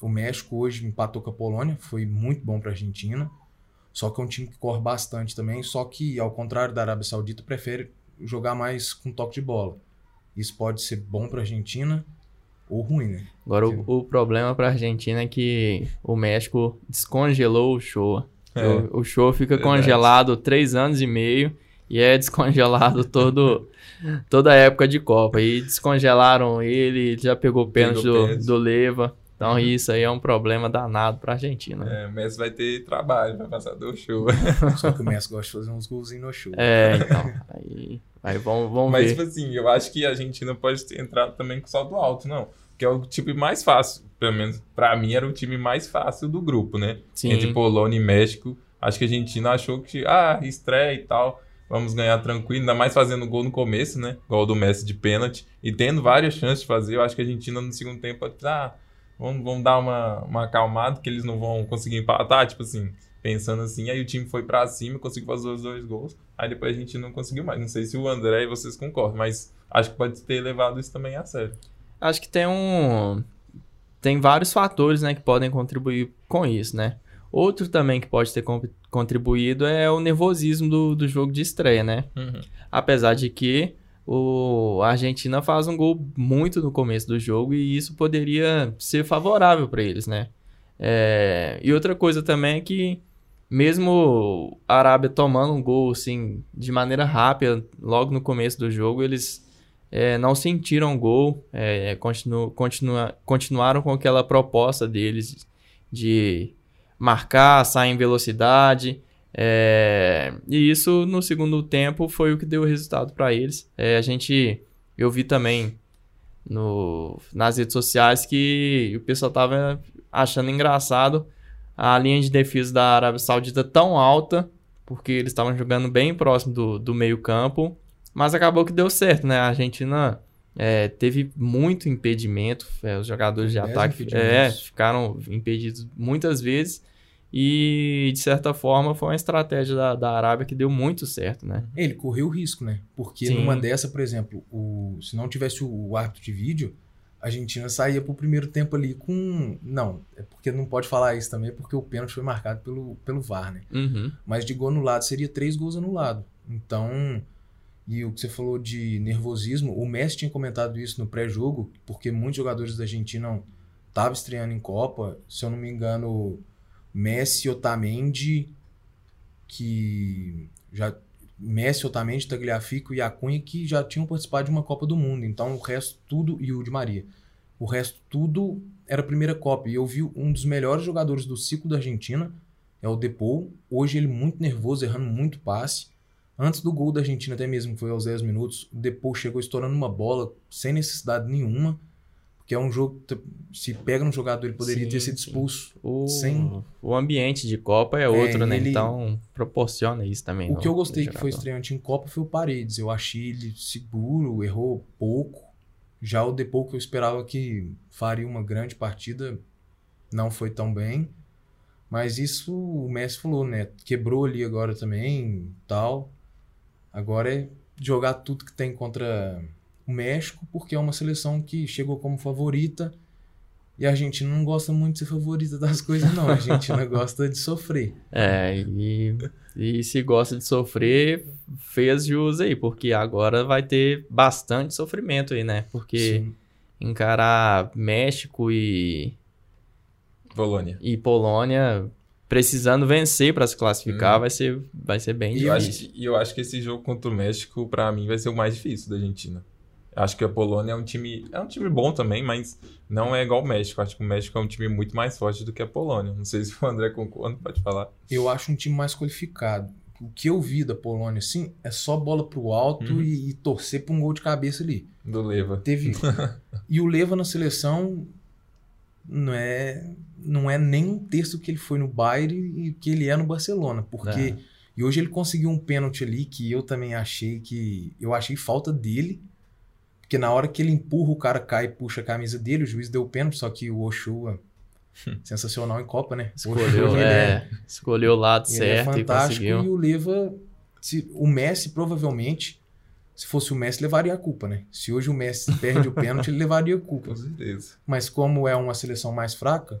o México hoje empatou com a Polônia, foi muito bom para a Argentina. Só que é um time que corre bastante também, só que, ao contrário da Arábia Saudita, prefere jogar mais com toque de bola. Isso pode ser bom para a Argentina ou ruim, né? Agora, o, o problema para a Argentina é que o México descongelou o show. É, o, o, show fica verdade. congelado três anos e meio e é descongelado todo, toda a época de Copa. E descongelaram ele, já pegou pênalti do, do Leva. Então uhum. isso aí é um problema danado pra Argentina. É, o Messi vai ter trabalho pra passar do show. Só que o Messi gosta de fazer uns golzinhos no show. É, então. Aí, aí vamos, vamos Mas, ver. tipo assim, eu acho que a Argentina pode ter entrado também com saldo alto, não. Que é o time mais fácil. Pelo menos pra mim era o time mais fácil do grupo, né? Sim. Entre Polônia e México. Acho que a Argentina achou que, ah, estreia e tal. Vamos ganhar tranquilo, ainda mais fazendo gol no começo, né? Gol do Messi de pênalti. E tendo várias chances de fazer. Eu acho que a Argentina no segundo tempo, ah, vamos, vamos dar uma, uma acalmada, que eles não vão conseguir empatar, tipo assim, pensando assim. Aí o time foi para cima, conseguiu fazer os dois gols. Aí depois a gente não conseguiu mais. Não sei se o André e vocês concordam, mas acho que pode ter levado isso também a sério. Acho que tem um. Tem vários fatores, né, que podem contribuir com isso, né? Outro também que pode ter contribuído é o nervosismo do, do jogo de estreia, né? Uhum. Apesar de que o a Argentina faz um gol muito no começo do jogo e isso poderia ser favorável para eles, né? É, e outra coisa também é que mesmo a Arábia tomando um gol assim de maneira rápida logo no começo do jogo, eles é, não sentiram o gol, é, continu, continua, continuaram com aquela proposta deles de marcar, sair em velocidade, é, e isso no segundo tempo foi o que deu resultado para eles. É, a gente, eu vi também no, nas redes sociais que o pessoal tava achando engraçado a linha de defesa da Arábia Saudita tão alta, porque eles estavam jogando bem próximo do, do meio campo, mas acabou que deu certo, né? A Argentina é, teve muito impedimento, é, os jogadores de ataque é, ficaram impedidos muitas vezes. E, de certa forma, foi uma estratégia da, da Arábia que deu muito certo, né? Ele correu o risco, né? Porque Sim. numa dessa, por exemplo, o, se não tivesse o, o árbitro de vídeo, a Argentina saía pro primeiro tempo ali com. Não, é porque não pode falar isso também, porque o pênalti foi marcado pelo, pelo VAR, né? Uhum. Mas de gol anulado seria três gols anulados. Então. E o que você falou de nervosismo, o Messi tinha comentado isso no pré-jogo, porque muitos jogadores da Argentina estavam estreando em Copa. Se eu não me engano, Messi, Otamendi, que já Messi, Otamendi, Tagliafico e Acunha que já tinham participado de uma Copa do Mundo. Então o resto tudo e o de Maria. O resto tudo era a primeira Copa. E eu vi um dos melhores jogadores do ciclo da Argentina, é o Depou. Hoje ele muito nervoso, errando muito passe. Antes do gol da Argentina, até mesmo que foi aos 10 minutos, o Depou chegou estourando uma bola sem necessidade nenhuma. Porque é um jogo, se pega no jogador, ele poderia sim, ter sido expulso. O, sem... o ambiente de Copa é outro, é, né? Ele... Então proporciona isso também. O no, que eu gostei que foi estreante em Copa foi o Paredes. Eu achei ele seguro, errou pouco. Já o Depou que eu esperava que faria uma grande partida, não foi tão bem. Mas isso o Messi falou, né? Quebrou ali agora também, tal. Agora é jogar tudo que tem contra o México, porque é uma seleção que chegou como favorita. E a Argentina não gosta muito de ser favorita das coisas, não. A Argentina gosta de sofrer. É, e, e se gosta de sofrer, fez jus aí, porque agora vai ter bastante sofrimento aí, né? Porque Sim. encarar México e. Polônia. E Polônia precisando vencer para se classificar, hum. vai, ser, vai ser bem e difícil. Eu acho, e eu acho que esse jogo contra o México, para mim, vai ser o mais difícil da Argentina. Acho que a Polônia é um time. É um time bom também, mas não é igual o México. Acho que o México é um time muito mais forte do que a Polônia. Não sei se o André concorda, pode falar. Eu acho um time mais qualificado. o que eu vi da Polônia, assim, é só bola pro alto Uhum. e, e torcer pra um gol de cabeça ali. Do Leva. Teve. e o Leva na seleção não é, não é nem um terço que ele foi no Bayern e que ele é no Barcelona. Porque. É. E hoje ele conseguiu um pênalti ali que eu também achei que. Eu achei falta dele. Porque na hora que ele empurra, o cara cai e puxa a camisa dele, o juiz deu o pênalti, só que o Oshua. sensacional em Copa, né? Escolheu, Ochoa, ele é, escolheu o lado é certo e fantástico e, conseguiu. o Leva. Se, o Messi, provavelmente, se fosse o Messi, levaria a culpa, né? Se hoje o Messi perde o pênalti, ele levaria a culpa. Com certeza. Mas como é uma seleção mais fraca,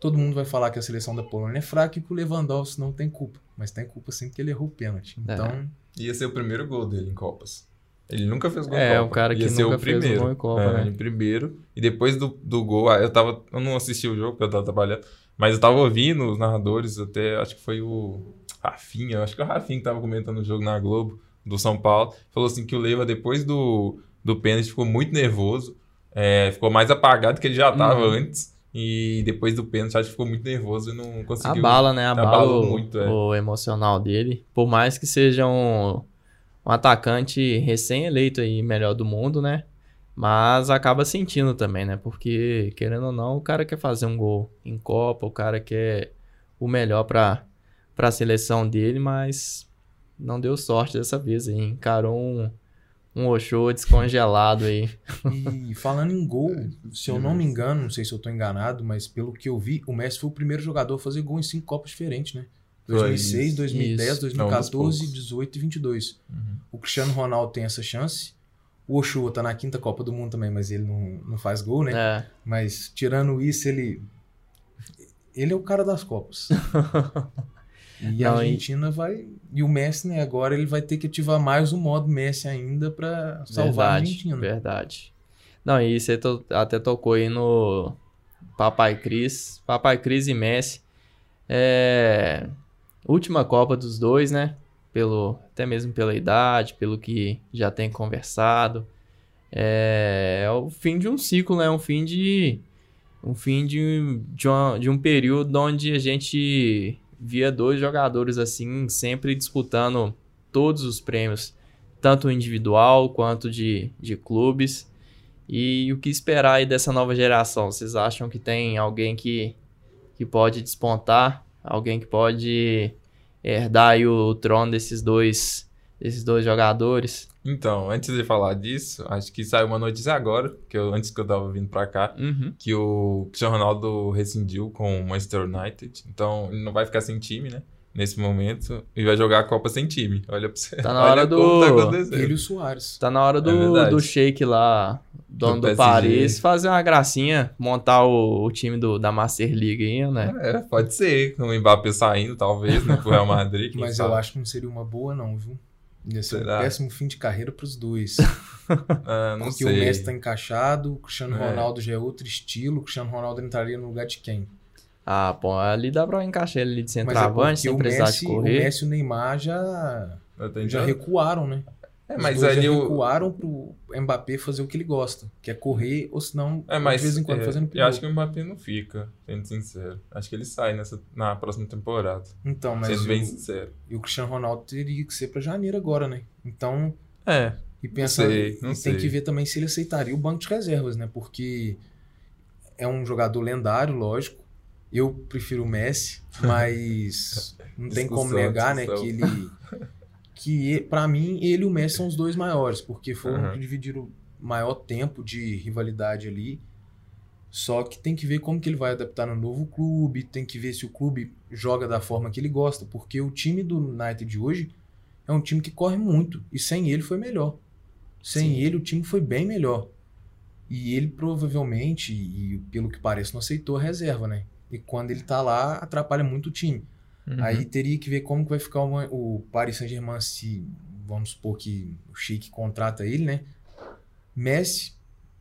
todo mundo vai falar que a seleção da Polônia é fraca e que o Lewandowski não tem culpa. Mas tem culpa sim porque ele errou o pênalti. É. Então, Ia ser o primeiro gol dele em Copas. Ele nunca fez gol É, em o Copa. cara que Ia ser nunca o fez um primeiro. gol em Copa, é, né? Em primeiro. E depois do, do gol, ah, eu tava. Eu não assisti o jogo porque eu tava trabalhando. Mas eu tava ouvindo os narradores, até acho que foi o Rafinha, acho que é o Rafinha que tava comentando o jogo na Globo, do São Paulo. Falou assim que o Leiva, depois do, do pênalti, ficou muito nervoso. é, ficou mais apagado que ele já tava Uhum. antes. E depois do pênalti, acho que ficou muito nervoso e não conseguiu. Abala, né? Abala abalou o, muito, é. o emocional dele. Por mais que seja um, um atacante recém-eleito aí, melhor do mundo, né? Mas acaba sentindo também, né? Porque, querendo ou não, o cara quer fazer um gol em Copa, o cara quer o melhor pra, pra seleção dele, mas não deu sorte dessa vez aí. Encarou um, um Ochoa descongelado aí. e falando em gol, se eu não me engano, não sei se eu tô enganado, mas pelo que eu vi, o Messi foi o primeiro jogador a fazer gol em cinco Copas diferentes, né? Foi 2006, isso. 2010, Isso. 2014, É um dos poucos. 18 e 22. Uhum. O Cristiano Ronaldo tem essa chance. O Ochoa tá na quinta Copa do Mundo também, mas ele não, não faz gol, né? É, Mas tirando isso, ele. Ele é o cara das Copas. E a Não, e- Argentina vai. E o Messi, né? Agora ele vai ter que ativar mais o modo Messi ainda pra salvar a verdade, Argentina. verdade. Não, e você to- até tocou aí no Papai Cris. Papai Cris e Messi. É. Última Copa dos dois, né? Pelo, até mesmo pela idade, pelo que já tem conversado. É, é o fim de um ciclo, né? Um fim de. Um fim de, de, uma- de um período onde a gente via dois jogadores assim, sempre disputando todos os prêmios, tanto individual quanto de, de clubes. E o que esperar aí dessa nova geração? Vocês acham que tem alguém que, que pode despontar? Alguém que pode herdar aí o trono desses dois, desses dois jogadores? Então, antes de falar disso, acho que saiu uma notícia agora, que eu, antes que eu tava vindo pra cá, Uhum. que o Cristiano Ronaldo rescindiu com o Manchester United. Então, ele não vai ficar sem time, né? Nesse momento. E vai jogar a Copa sem time. Olha pra você. Tá na hora tá do- acontecendo. Ele e o Soares. Tá na hora É do, verdade. do Sheik lá, dono do, PSG. Paris, fazer uma gracinha, montar o, o time do, da Master League aí, né? É, pode ser. Com o Mbappé saindo, talvez, né? Pro Real Madrid. Mas sabe. eu acho que não seria uma boa, não, viu? Ia ser Será? um péssimo fim de carreira pros dois. Ah, não Porque sei. o Messi tá encaixado, o Cristiano É. Ronaldo já é outro estilo, o Cristiano Ronaldo entraria no lugar de quem? Ah, pô, ali dá pra encaixar ele ali de é centroavante, porque sem o precisar Messi, de o correr. Messi e o Neymar já, já recuaram, né? É, Os mas dois ali já o. recuaram pro Mbappé fazer o que ele gosta, que é correr, ou senão, É, mas de vez em quando, é, fazendo eu pivô. acho que o Mbappé não fica, sendo sincero. Acho que ele sai nessa, na próxima temporada. Então, mas sendo o, bem sincero. e o Cristiano Ronaldo teria que ser pra janeiro agora, né? Então, É. E pensando, sei, não e sei. tem que ver também se ele aceitaria o banco de reservas, né? Porque é um jogador lendário, lógico. Eu prefiro o Messi, mas não tem como Discussão, negar, né, que ele que para mim ele e o Messi são os dois maiores, porque foram Aham. que dividiram o maior tempo de rivalidade ali. Só que tem que ver como que ele vai adaptar no novo clube, tem que ver se o clube joga da forma que ele gosta, porque o time do United de hoje é um time que corre muito e sem ele foi melhor. Sem Sim. ele o time foi bem melhor. E ele provavelmente, e pelo que parece, não aceitou a reserva, né? E quando ele tá lá, atrapalha muito o time. Uhum. Aí teria que ver como que vai ficar uma- o Paris Saint-Germain se, vamos supor que o Sheik contrata ele, né? Messi,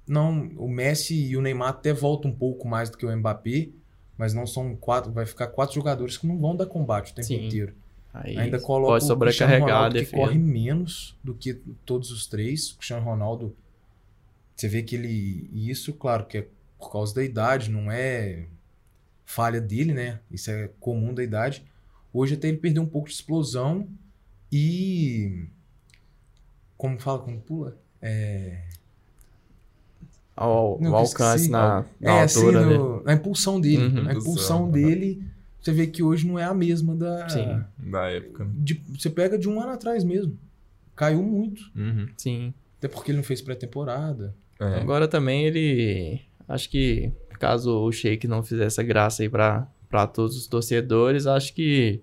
não, o Messi e o Neymar até voltam um pouco mais do que o Mbappé, mas não são quatro, vai ficar quatro jogadores que não vão dar combate o tempo Sim. inteiro. Aí Ainda coloca pode o sobrecarregar a Ronaldo que corre menos do que todos os três. O Cristiano Ronaldo, você vê que ele. E isso, claro, que é por causa da idade, não é falha dele, né? Isso é comum da idade. Hoje até ele perdeu um pouco de explosão e. Como fala quando pula? É. Ao, Não, o eu alcance esqueci. na, na é, assim, altura, né? no- na impulsão dele. Uhum. A impulsão dele, você vê que hoje não é a mesma da. Sim. Da época. né? de- você pega de um ano atrás mesmo. Caiu muito. Uhum. Sim. Até porque ele não fez pré-temporada. É. Agora também ele. Acho que caso o Sheik não fizesse a graça aí pra, pra todos os torcedores, acho que.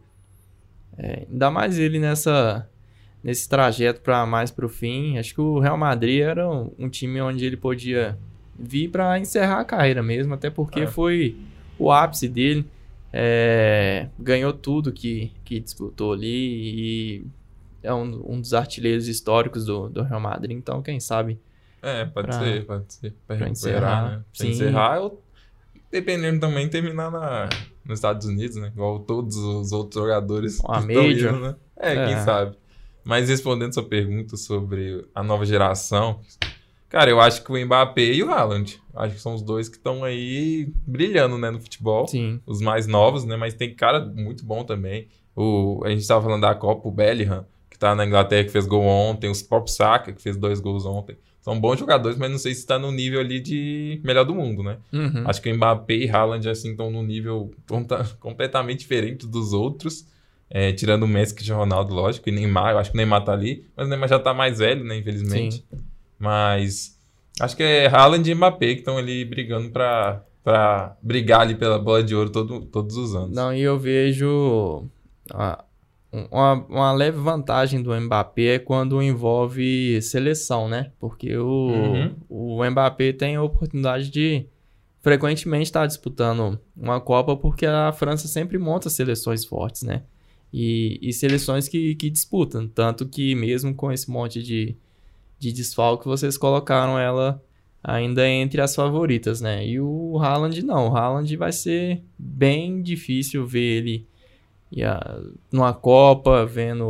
É, ainda mais ele nessa. Nesse trajeto para mais pro fim, acho que o Real Madrid era um, um time onde ele podia vir pra encerrar a carreira mesmo, até porque É. foi o ápice dele. É, ganhou tudo que, que disputou ali e é um, um dos artilheiros históricos do, do Real Madrid, então quem sabe É, pode Pra- ser, pode ser. Pra, pra recuperar, encerrar. né? Pra encerrar, ou dependendo também terminar na, nos Estados Unidos, né? Igual todos os outros jogadores Uma indo, né? É, É. quem sabe. Mas respondendo sua pergunta sobre a nova geração, cara, eu acho que o Mbappé e o Haaland, acho que são os dois que estão aí brilhando, né, no futebol. sim. Os mais novos, né? Mas tem cara muito bom também. O, a gente tava falando da Copa, o Bellingham, que tá na Inglaterra, que fez gol ontem. Os próprios Saka, que fez dois gols ontem. São bons jogadores, mas não sei se tá no nível ali de melhor do mundo, né? Uhum. Acho que o Mbappé e Haaland, assim, estão num nível conta- completamente diferente dos outros. É, tirando o Messi, Cristiano Ronaldo, lógico, e Neymar. Eu acho que o Neymar tá ali, mas o Neymar já tá mais velho, né? Infelizmente. Mas acho que é Haaland e Mbappé que estão ali brigando pra, pra brigar ali pela bola de ouro todo, todos os anos. Não, e eu vejo a- uma, uma leve vantagem do Mbappé é quando envolve seleção, né? Porque o, Uhum. o Mbappé tem a oportunidade de frequentemente estar disputando uma Copa porque a França sempre monta seleções fortes, né? E, e seleções que, que disputam. Tanto que mesmo com esse monte de, de desfalque, vocês colocaram ela ainda entre as favoritas, né? E o Haaland não. O Haaland vai ser bem difícil ver ele e a- numa Copa, vendo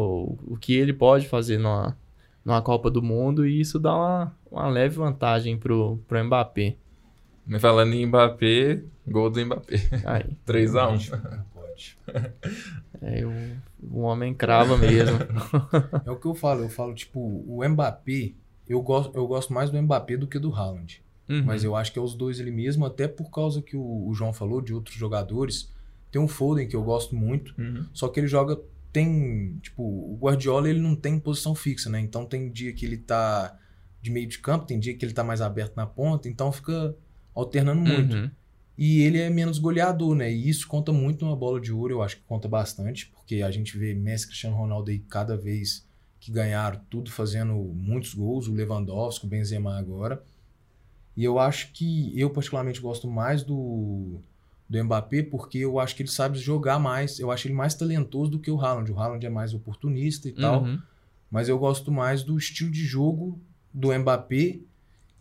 o, que ele pode fazer numa, numa Copa do Mundo, e isso dá uma, uma leve vantagem pro, pro Mbappé. Mas falando em Mbappé, gol do Mbappé. Aí, 3x1. Não pode. é, o, o homem crava mesmo. É o que eu falo. Eu falo, tipo, o Mbappé, eu gosto, eu gosto mais do Mbappé do que do Haaland. Uhum. Mas eu acho que é os dois ele mesmo, até por causa que o, o João falou de outros jogadores. Tem um Foden que eu gosto muito, Uhum. só que ele joga. Tem. Tipo, o Guardiola ele não tem posição fixa, né? Então tem dia que ele tá de meio de campo, tem dia que ele tá mais aberto na ponta, então fica alternando muito. Uhum. E ele é menos goleador, né? E isso conta muito numa bola de ouro, eu acho que conta bastante, porque a gente vê Messi Cristiano Ronaldo aí cada vez que ganharam, tudo fazendo muitos gols, o Lewandowski, o Benzema agora. E eu acho que eu particularmente gosto mais do, do Mbappé, porque eu acho que ele sabe jogar mais, eu acho ele mais talentoso do que o Haaland. O Haaland é mais oportunista e tal, Uhum. mas eu gosto mais do estilo de jogo do Mbappé,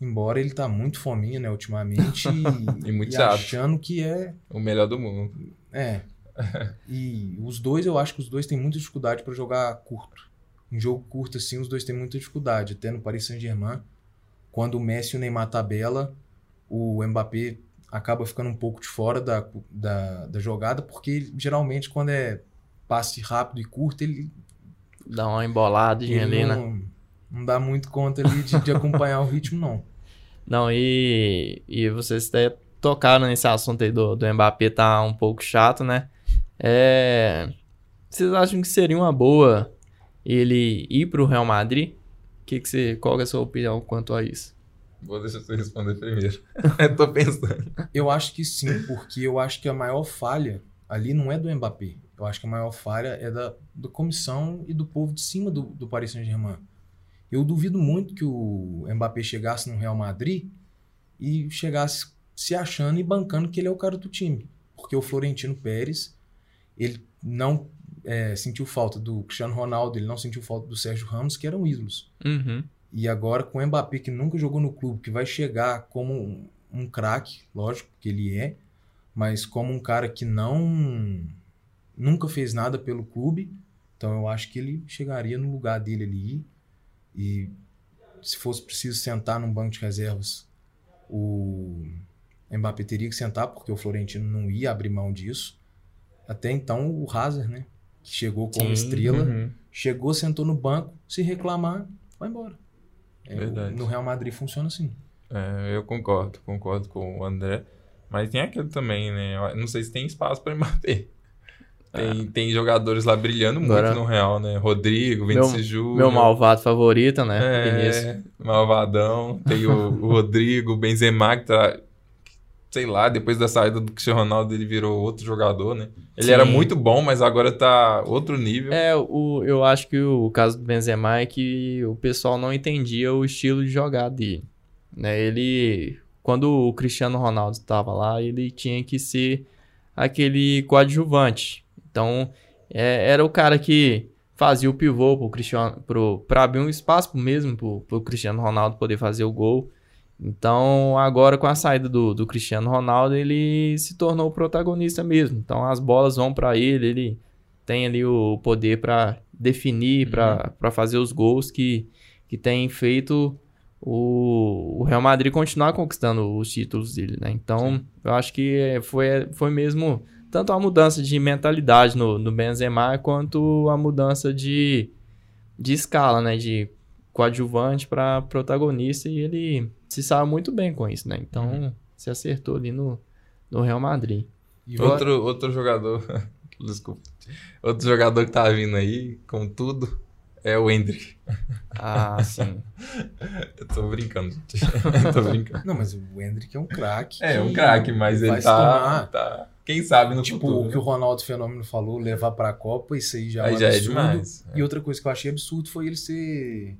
embora ele tá muito fominha, né, ultimamente, e, E muito e chato. achando que é O melhor do mundo. é. E os dois, eu acho que os dois têm muita dificuldade para jogar curto. Em jogo curto, assim, os dois têm muita dificuldade. Até no Paris Saint-Germain, quando o Messi e o Neymar tabela, o Mbappé acaba ficando um pouco de fora da, da, da jogada, porque geralmente quando é passe rápido e curto, ele, Dá uma emboladinha ali, ele né? não, não dá muito conta ali de, de acompanhar o ritmo, não. Não, e, e vocês até tocaram nesse assunto aí do, do Mbappé tá um pouco chato, né? É, vocês acham que seria uma boa ele ir pro Real Madrid? Que que você, qual é a sua opinião quanto a isso? Vou deixar você responder primeiro. Eu tô pensando. Eu acho que sim, porque eu acho que a maior falha ali não é do Mbappé. Eu acho que a maior falha é da, da comissão e do povo de cima do, do Paris Saint-Germain. Eu duvido muito que o Mbappé chegasse no Real Madrid e chegasse se achando e bancando que ele é o cara do time. Porque o Florentino Pérez, ele não é, sentiu falta do Cristiano Ronaldo, ele não sentiu falta do Sérgio Ramos, que eram ídolos. Uhum. E agora com o Mbappé, que nunca jogou no clube, que vai chegar como um, um craque, lógico que ele é, mas como um cara que não nunca fez nada pelo clube, então eu acho que ele chegaria no lugar dele ali e se fosse preciso sentar num banco de reservas, o Mbappé teria que sentar porque o Florentino não ia abrir mão disso. Até então o Hazard, né? que chegou Sim, como estrela, Uhum. chegou, sentou no banco, se reclamar, vai embora. É, no Real Madrid funciona assim. É, eu concordo, concordo com o André. Mas tem aquilo também, né? Eu não sei se tem espaço para Mbappé. Tem, tem jogadores lá brilhando muito Agora- no Real, né? Rodrigo, Meu- Vinícius Júnior. Meu malvado favorito, né? Vinícius. É, malvadão. Tem o, o Rodrigo, o Benzema, que tá. Sei lá, depois da saída do Cristiano Ronaldo, ele virou outro jogador, né? Ele Sim. era muito bom, mas agora tá outro nível. É, o, eu acho que o caso do Benzema é que o pessoal não entendia o estilo de jogar dele. Né? Ele, quando o Cristiano Ronaldo estava lá, ele tinha que ser aquele coadjuvante. Então, é, era o cara que fazia o pivô pro Cristiano, pro, pra abrir um espaço mesmo pro, pro Cristiano Ronaldo poder fazer o gol. Então, agora com a saída do, do Cristiano Ronaldo, ele se tornou o protagonista mesmo. Então, as bolas vão para ele, ele tem ali o poder para definir, pra para fazer os gols que, que tem feito o, o Real Madrid continuar conquistando os títulos dele, né? Então, eu acho que foi, foi mesmo tanto a mudança de mentalidade no, no Benzema quanto a mudança de, de escala, né? De coadjuvante para protagonista e ele se saiu muito bem com isso, né? Então, se acertou ali no, no Real Madrid. E Outro, outro jogador. Desculpa. Outro jogador que tá vindo aí, com tudo, é o Hendrick. Ah, sim. Eu tô brincando, gente. Eu tô brincando. Não, mas o Hendrick é um craque. É um que craque, mas ele tá, tá. Quem sabe no Tipo, futuro. o que o Ronaldo Fenômeno falou, levar pra Copa, isso aí já é Aí um já é demais. E outra coisa que eu achei absurdo foi ele ser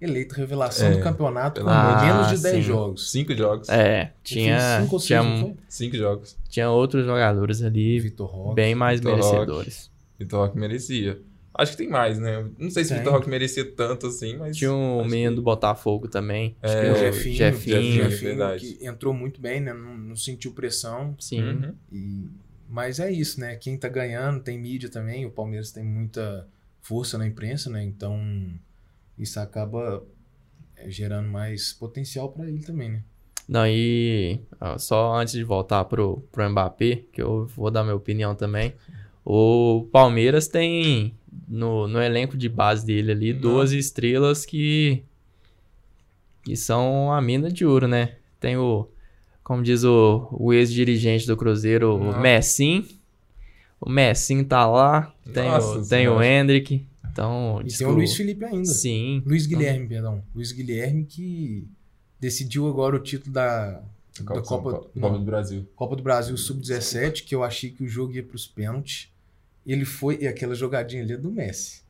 eleito revelação É, do campeonato com de menos de Deus. 10 sim. jogos. Cinco jogos. É, tinha, fez cinco ou seis, tinha, não foi? Cinco jogos. tinha outros jogadores ali Vitor Roque. bem mais Vitor Roque. merecedores. Vitor Roque merecia. Acho que tem mais, né? Não sei se o. Vitor Roque merecia tanto assim, mas. Tinha um menino que- do Botafogo também. Acho É, que o o Jefinho, Jefinho. Jefinho. verdade. que entrou muito bem, né? Não, não sentiu pressão. Sim. Uhum. E... Mas é isso, né? Quem tá ganhando tem mídia também. O Palmeiras tem muita força na imprensa, né? Então isso acaba é, gerando mais potencial pra ele também, né? Não, e ó, só antes de voltar pro, pro Mbappé, que eu vou dar minha opinião também. O Palmeiras tem no, no elenco de base dele ali Não. duas estrelas que, que são a mina de ouro, né? Tem o, como diz o, o ex-dirigente do Cruzeiro, o Nossa. Messim. O Messim tá lá. Tem, Nossa o, tem o. Hendrick. Então, E diz tem o Luiz Felipe ainda. Sim. Luiz Guilherme, perdão. Luiz Guilherme que decidiu agora o título da, da Copa, Copa, Copa, não, Copa do Brasil. Copa do Brasil Sub-17, que eu achei que o jogo ia pros pênaltis. Ele foi, e aquela jogadinha ali é do Messi.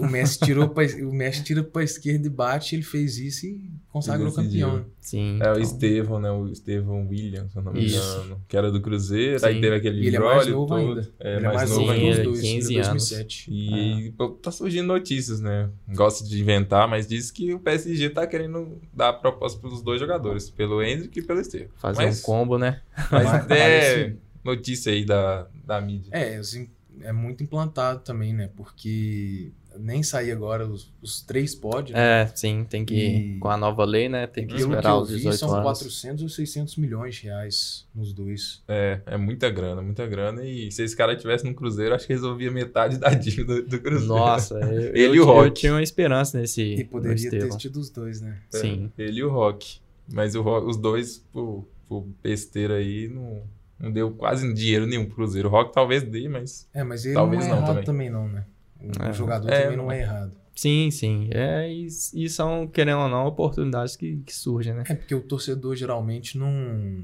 O Messi tirou pra, o Messi tira pra esquerda e bate, ele fez isso e consagrou campeão. Sim. É o então- Estevão, né? O Estevão Williams, se eu não me Isso. engano. Que era do Cruzeiro, aí Sim. teve aquele E ele é mais novo todo. ainda. É, ele é mais novo novo os ele é dois, 15 ele é anos. 2007. E pô, tá surgindo notícias, né? Gosta de inventar, mas diz que o PSG tá querendo dar proposta pelos dois jogadores, pelo Hendrick e pelo Estevão. Fazer Mas- um combo, né? Mas Mas é notícia aí da, da mídia. É, assim, é muito implantado também, né? Porque nem sair agora os, os três pode, né? É, sim, tem que. E- Com a nova lei, né? Tem que Pelo que esperar eu os vi, 18 são anos. 400 ou 600 milhões de reais nos dois. É, é muita grana, muita grana. E se esse cara tivesse no Cruzeiro, acho que resolvia metade da dívida do Cruzeiro. Nossa, eu, Ele eu, e o tinha- eu Rock. tinha uma esperança nesse. E poderia ter tido os dois, né? É, Sim. Ele e o Rock. Mas o Rock- os dois, por, por besteira aí, não, não deu quase dinheiro nenhum pro Cruzeiro. O Rock talvez dê, mas. É, mas ele Talvez não é não errado também. também. não, né? O, É. jogador É, também não é errado. Sim, sim. É, e, e são, querendo ou não, oportunidades que, que surgem, né? É porque o torcedor geralmente não.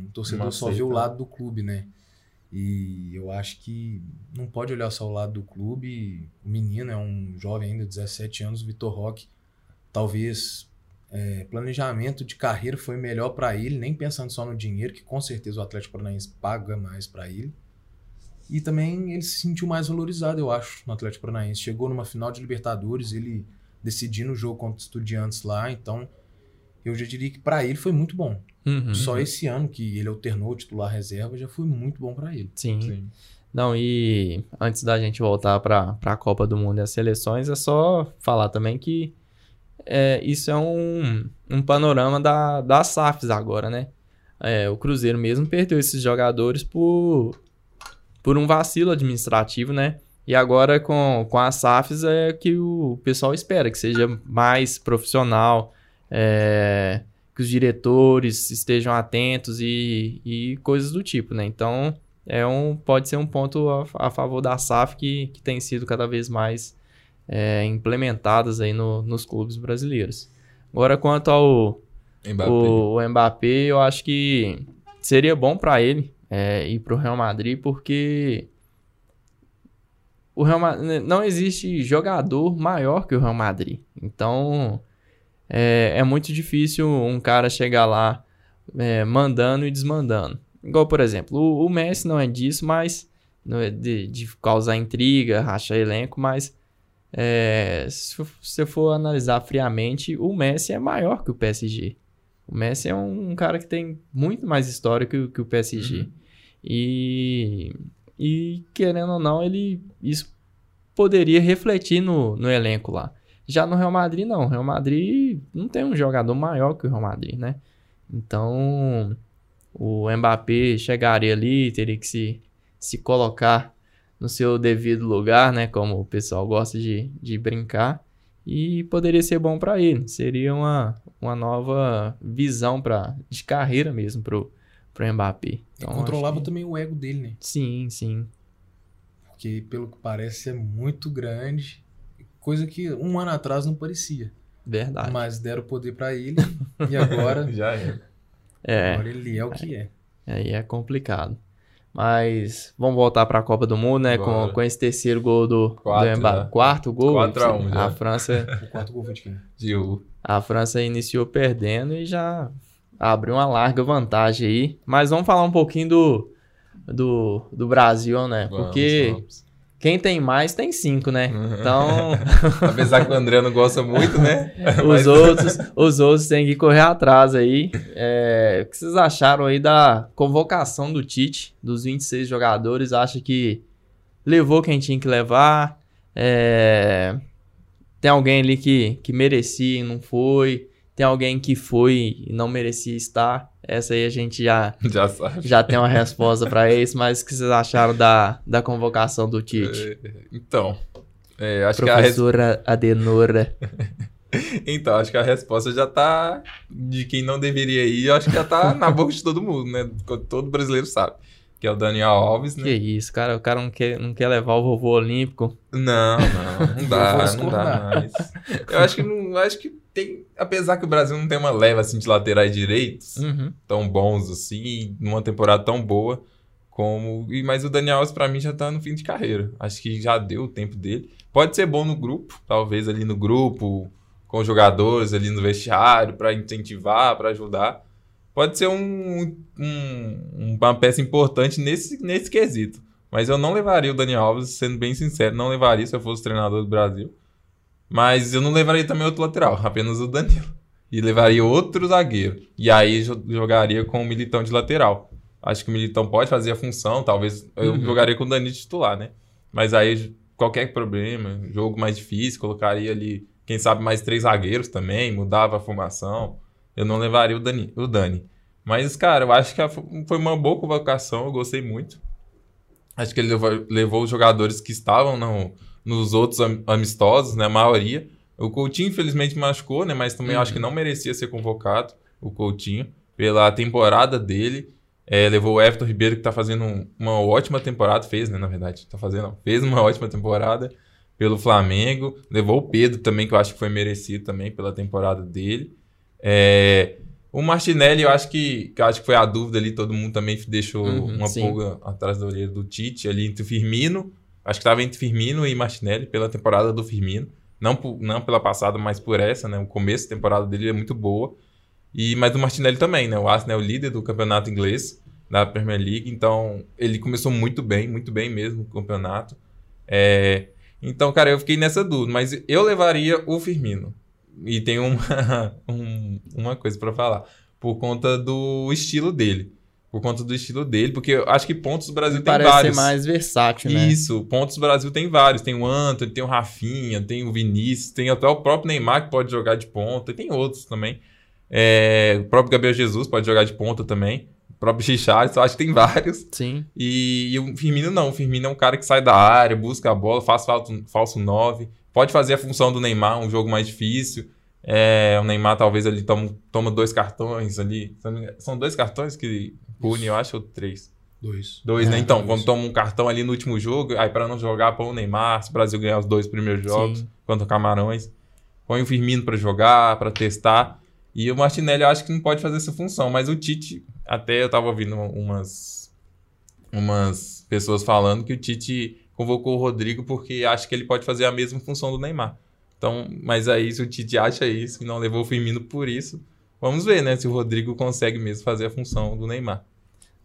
O torcedor Não só vê o aceita. lado do clube, né? E eu acho que não pode olhar só o lado do clube. O menino é um jovem ainda, 17 anos, o Vitor Roque. Talvez é, planejamento de carreira foi melhor para ele, nem pensando só no dinheiro, que com certeza o Atlético Paranaense paga mais para ele. E também ele se sentiu mais valorizado, eu acho, no Atlético Paranaense. Chegou numa final de Libertadores, ele decidindo o jogo contra os Estudiantes lá, então eu já diria que para ele foi muito bom. Uhum. Só esse ano que ele alternou o titular reserva já foi muito bom para ele. Sim. Sim. Não, e antes da gente voltar para a Copa do Mundo e as seleções, é só falar também que é, isso é um, um panorama da, das SAFs agora, né? É, o Cruzeiro mesmo perdeu esses jogadores por, por um vacilo administrativo, né? E agora com, com as SAFs é que o pessoal espera, que seja mais profissional, é, que os diretores estejam atentos e, e coisas do tipo, né? Então, é um, pode ser um ponto a, a favor da SAF que, que tem sido cada vez mais é, implementadas aí no, nos clubes brasileiros. Agora, quanto ao Mbappé. O, o Mbappé, eu acho que seria bom para ele é, ir para o Real Madrid, porque o Real Madrid, não existe jogador maior que o Real Madrid. Então, é, é muito difícil um cara chegar lá é, mandando e desmandando. Igual, por exemplo, o, o Messi não é disso, mas não é de, de causar intriga, rachar elenco, mas é, se você for analisar friamente, o Messi é maior que o PSG. O Messi é um, um cara que tem muito mais história que, que o PSG. Uhum. E, e, querendo ou não, ele isso poderia refletir no, no elenco lá. Já no Real Madrid, não. O Real Madrid não tem um jogador maior que o Real Madrid, né? Então, o Mbappé chegaria ali, teria que se, se colocar no seu devido lugar, né? Como o pessoal gosta de, de brincar. E poderia ser bom para ele. Seria uma, uma nova visão pra, de carreira mesmo pro, pro Mbappé. Então, e controlava que... também o ego dele, né? Sim, sim. Porque, pelo que parece, é muito grande. Coisa que um ano atrás não parecia. Verdade. Mas deram poder para ele e agora. Já é. é. Agora ele é o que é. Aí é complicado. Mas vamos voltar para a Copa do Mundo, né? Com, com esse terceiro gol do, Quatro, do Mbappé. Né? Quarto gol. 4 a 1 já. A França. o quarto gol foi de quem? U. A França iniciou perdendo e já abriu uma larga vantagem aí. Mas vamos falar um pouquinho do, do, do Brasil, né? Vamos, Porque vamos. Quem tem mais tem cinco, né? Então. Apesar que o André não gosta muito, né? os, Mas- outros, os outros têm que correr atrás aí. É, o que vocês acharam aí da convocação do Tite, dos 26 jogadores? Acha que levou quem tinha que levar? É, tem alguém ali que, que merecia e não foi? Tem alguém que foi e não merecia estar? Essa aí a gente já, Já sabe. já tem uma resposta para isso, mas o que vocês acharam da, da convocação do Tite? Então, é, acho que a res- Professora Adenora. Então, acho que a resposta já tá de quem não deveria ir, acho que já tá na boca de todo mundo, né? Todo brasileiro sabe. Que é o Daniel Alves, Que né? isso, cara, o cara não quer, não quer levar o vovô olímpico. Não, não, não dá, não dá mais. Eu acho que não, eu acho que tem, apesar que o Brasil não tem uma leva assim de laterais direitos Uhum. tão bons assim, numa temporada tão boa como, e mas o Daniel Alves pra mim já tá no fim de carreira. Acho que já deu o tempo dele. Pode ser bom no grupo, talvez ali no grupo com os jogadores ali no vestiário pra incentivar, pra ajudar. Pode ser um, um- uma peça importante nesse, nesse quesito. Mas eu não levaria o Daniel Alves, sendo bem sincero, não levaria se eu fosse treinador do Brasil. Mas eu não levaria também outro lateral, apenas o Danilo. E levaria outro zagueiro. E aí jo- jogaria com o Militão de lateral. Acho que o Militão pode fazer a função, talvez eu Uhum. jogaria com o Danilo titular, né? Mas aí qualquer problema, jogo mais difícil, colocaria ali, quem sabe, mais três zagueiros também, mudava a formação. Eu não levaria o Dani. O Dani. Mas, cara, eu acho que foi uma boa convocação, eu gostei muito. Acho que ele levou, levou os jogadores que estavam no- nos outros am- amistosos, né? A maioria. O Coutinho, infelizmente, machucou, né? Mas também Uhum. acho que não merecia ser convocado, o Coutinho, pela temporada dele. É, levou o Everton Ribeiro, que tá fazendo um- uma ótima temporada, fez, né? Na verdade, tá fazendo, fez uma ótima temporada pelo Flamengo. Levou o Pedro também, que eu acho que foi merecido também pela temporada dele. É, o Martinelli, eu acho que, que eu acho que foi a dúvida ali, todo mundo também deixou Uhum, uma sim. pulga atrás da orelha do Tite, ali entre o Firmino. Acho que tava entre Firmino e Martinelli pela temporada do Firmino. Não, por- não pela passada, mas por essa, né? O começo da temporada dele é muito boa. E, mas o Martinelli também, né? O Arsenal é o líder do campeonato inglês, da Premier League. Então, ele começou muito bem, muito bem mesmo o campeonato. É, então, cara, eu fiquei nessa dúvida. Mas eu levaria o Firmino. E tem uma, um- uma coisa pra falar. Por conta do estilo dele. Por conta do estilo dele. Porque eu acho que pontos do Brasil tem Parece vários. ser mais versátil, né? Isso, pontos do Brasil tem vários. Tem o Antony, tem o Rafinha, tem o Vinícius, tem até o próprio Neymar que pode jogar de ponta, e tem outros também. É, o próprio Gabriel Jesus pode jogar de ponta também. O próprio Richarlison, acho que tem vários. Sim. E, e, o Firmino não. O Firmino é um cara que sai da área, busca a bola, faz falso, falso 9. Pode fazer a função do Neymar, um jogo mais difícil. É, o Neymar talvez ele toma, toma dois cartões ali. São dois cartões que pune, eu acho, ou três? Dois. Dois, é, né? Então, dois. quando toma um cartão ali no último jogo, aí para não jogar, põe o Neymar, se o Brasil ganhar os dois primeiros jogos Sim. contra o Camarões. Põe o Firmino para jogar, para testar. E o Martinelli eu acho que não pode fazer essa função, mas o Tite, até eu tava ouvindo umas, umas pessoas falando que o Tite convocou o Rodrigo porque acha que ele pode fazer a mesma função do Neymar. Então, mas aí se o Tite acha isso e não levou o Firmino por isso, vamos ver, né, se o Rodrigo consegue mesmo fazer a função do Neymar.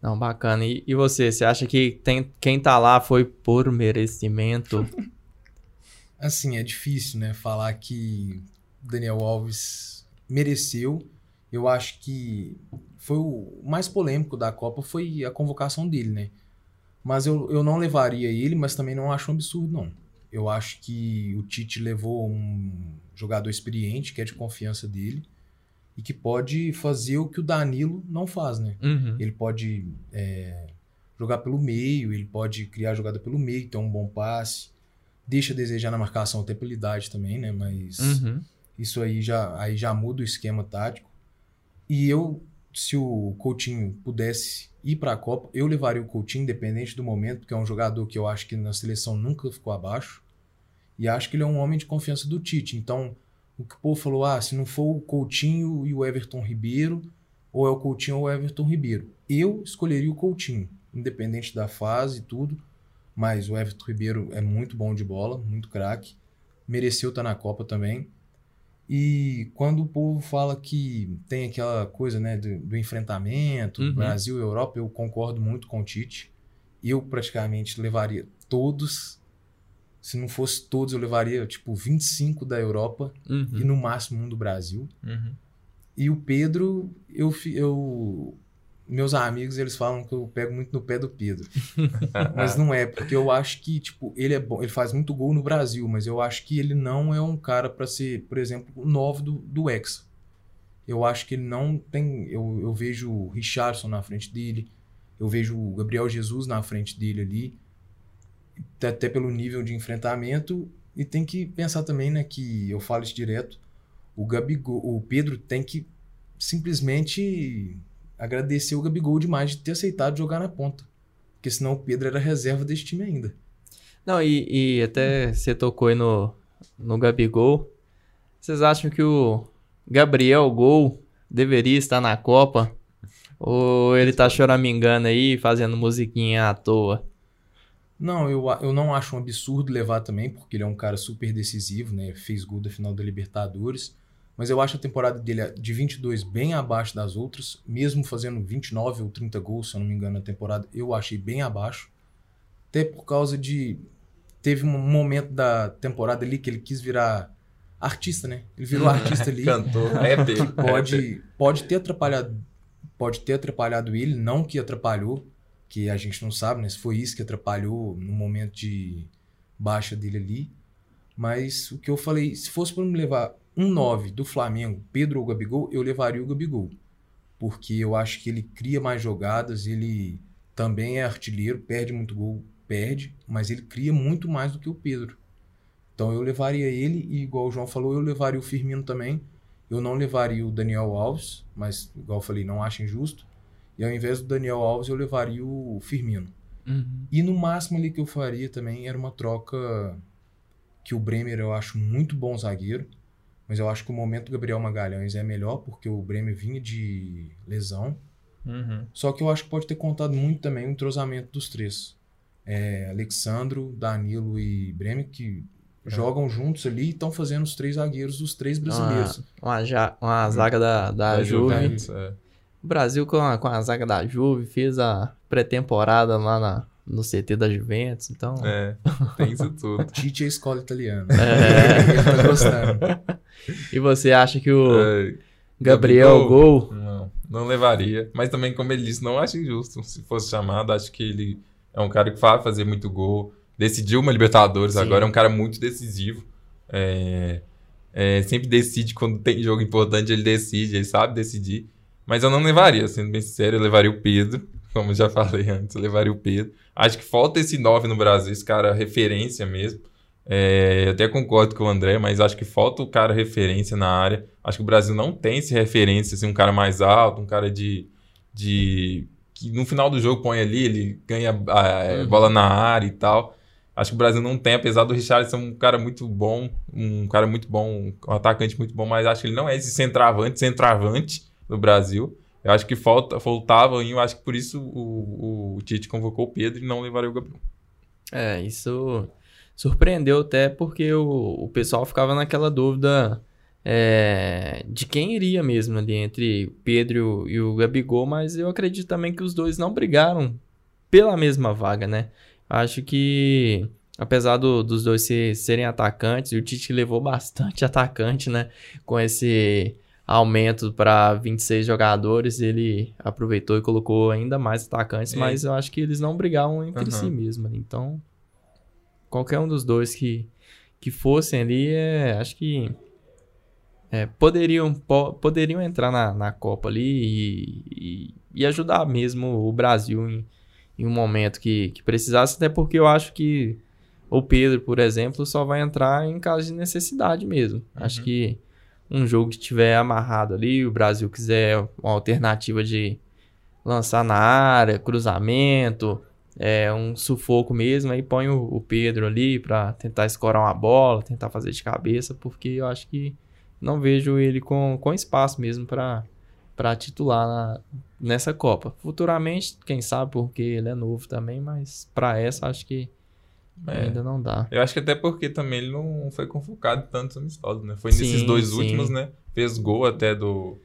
Não, bacana. E, e você, você acha que tem, quem tá lá foi por merecimento? Assim, é difícil, né? Falar que Daniel Alves mereceu. Eu acho que foi o mais polêmico da Copa foi a convocação dele, né? Mas eu, eu não levaria ele, mas também não acho um absurdo, não. Eu acho que o Tite levou um jogador experiente, que é de confiança dele, e que pode fazer o que o Danilo não faz, né? Uhum. Ele pode é, jogar pelo meio, ele pode criar jogada pelo meio, ter um bom passe. Deixa a desejar na marcação a temporalidade também, né? Mas Uhum. isso aí já, aí já muda o esquema tático. E eu, se o Coutinho pudesse ir para a Copa, eu levaria o Coutinho, independente do momento, porque é um jogador que eu acho que na seleção nunca ficou abaixo. E acho que ele é um homem de confiança do Tite. Então, o que o povo falou, ah, se não for o Coutinho e o Everton Ribeiro, ou é o Coutinho ou o Everton Ribeiro. Eu escolheria o Coutinho, independente da fase e tudo. Mas o Everton Ribeiro é muito bom de bola, muito craque. Mereceu estar na Copa também. E quando o povo fala que tem aquela coisa né, do, do enfrentamento, Uhum. Brasil e Europa, eu concordo muito com o Tite. Eu praticamente levaria todos. Se não fosse todos, eu levaria tipo 25 da Europa Uhum. e no máximo um do Brasil. Uhum. E o Pedro, eu, eu meus amigos eles falam que eu pego muito no pé do Pedro. mas não é, porque eu acho que tipo, ele é bom, ele faz muito gol no Brasil, mas eu acho que ele não é um cara para ser, por exemplo, o 9 do, do Hexa. Eu acho que ele não tem, eu, eu vejo o Richardson na frente dele, eu vejo o Gabriel Jesus na frente dele ali, até- até pelo nível de enfrentamento e tem que pensar também, né, que eu falo isso direto, o Gabigol, o Pedro tem que simplesmente agradecer o Gabigol demais de ter aceitado jogar na ponta. Porque senão o Pedro era reserva desse time ainda. Não, e, e até você tocou aí no, no Gabigol. Vocês acham que o Gabriel Gol deveria estar na Copa? Ou ele tá choramingando aí, fazendo musiquinha à toa? Não, eu, eu não acho um absurdo levar também, porque ele é um cara super decisivo, né? Fez gol da final da Libertadores. Mas eu acho a temporada dele de 22 bem abaixo das outras, mesmo fazendo 29 ou 30 gols, se eu não me engano, na temporada, eu achei bem abaixo. Até por causa de. Teve um momento da temporada ali que ele quis virar artista, né? Ele virou artista ali. Cantor, rapper. rapper. pode, pode ter atrapalhado pode ter atrapalhado ele, não que atrapalhou, que a gente não sabe, né? Se foi isso que atrapalhou no momento de baixa dele ali. Mas o que eu falei, se fosse para me levar um 9 do Flamengo, Pedro ou Gabigol, eu levaria o Gabigol. Porque eu acho que ele cria mais jogadas, ele também é artilheiro, perde muito gol, perde, mas ele cria muito mais do que o Pedro. Então eu levaria ele e igual o João falou, eu levaria o Firmino também. Eu não levaria o Daniel Alves, mas igual eu falei, não acho injusto. E ao invés do Daniel Alves, eu levaria o Firmino. Uhum. E no máximo ali que eu faria também era uma troca que o Bremer eu acho muito bom zagueiro, mas eu acho que o momento do Gabriel Magalhães é melhor porque o Bremer vinha de lesão. Uhum. Só que eu acho que pode ter contado muito também o entrosamento dos três. É, Alexandro, Danilo e Bremer que jogam juntos ali e estão fazendo os três zagueiros dos três brasileiros. Uma, uma, ja- uma zaga da, da, Da Juve. Juventus, é. O Brasil com a, com a zaga da Juve fez a pré-temporada lá na, no CT da Juventus, então... É, tem isso tudo. Tite é a escola italiana. É. Ele tá gostando. E você acha que o É, Gabriel Gabigol? Gol... Não, não levaria. Mas também, como ele disse, não acho injusto. Se fosse chamado, acho que ele é um cara que vai fazer muito gol. Decidiu uma Libertadores Sim. agora, é um cara muito decisivo. É, é, sempre decide quando tem jogo importante, ele decide, ele sabe decidir. Mas eu não levaria, sendo bem sincero, eu levaria o Pedro, como já falei antes, levaria o Pedro. Acho que falta esse 9 no Brasil, esse cara referência mesmo. É, eu até concordo com o André, mas acho que falta o cara referência na área. Acho que o Brasil não tem esse referência, assim, um cara mais alto, um cara de. de que no final do jogo põe ali, ele ganha a uhum. bola na área e tal. Acho que o Brasil não tem, apesar do Richard ser um cara muito bom, um cara muito bom, um atacante muito bom, mas acho que ele não é esse centroavante, centroavante do Brasil. Eu acho que falta, faltava, e eu acho que por isso o, o, Tite convocou o Pedro e não levaria o Gabriel. É, isso surpreendeu até porque o, o pessoal ficava naquela dúvida é, de quem iria mesmo ali entre Pedro e o Gabigol, mas eu acredito também que os dois não brigaram pela mesma vaga, né? Acho que apesar do, dos dois ser, serem atacantes, o Tite levou bastante atacante, né? Com esse aumento para 26 jogadores, ele aproveitou e colocou ainda mais atacantes, é. mas eu acho que eles não brigavam entre uhum. si mesmo. Então, qualquer um dos dois que, que fossem ali, é, acho que é, poderiam, po, poderiam entrar na, na Copa ali e, e, e, ajudar mesmo o Brasil em, em um momento que, que precisasse, até porque eu acho que o Pedro, por exemplo, só vai entrar em caso de necessidade mesmo. Uhum. Acho que um jogo que estiver amarrado ali, o Brasil quiser uma alternativa de lançar na área, cruzamento, é, um sufoco mesmo, aí põe o, o Pedro ali para tentar escorar uma bola, tentar fazer de cabeça, porque eu acho que não vejo ele com, com espaço mesmo para para titular na, nessa Copa. Futuramente, quem sabe, porque ele é novo também, mas para essa acho que é. ainda não dá. Eu acho que até porque também ele não foi convocado tantos amistosos, né? Foi nesses sim, dois sim. últimos, né? Fez gol até do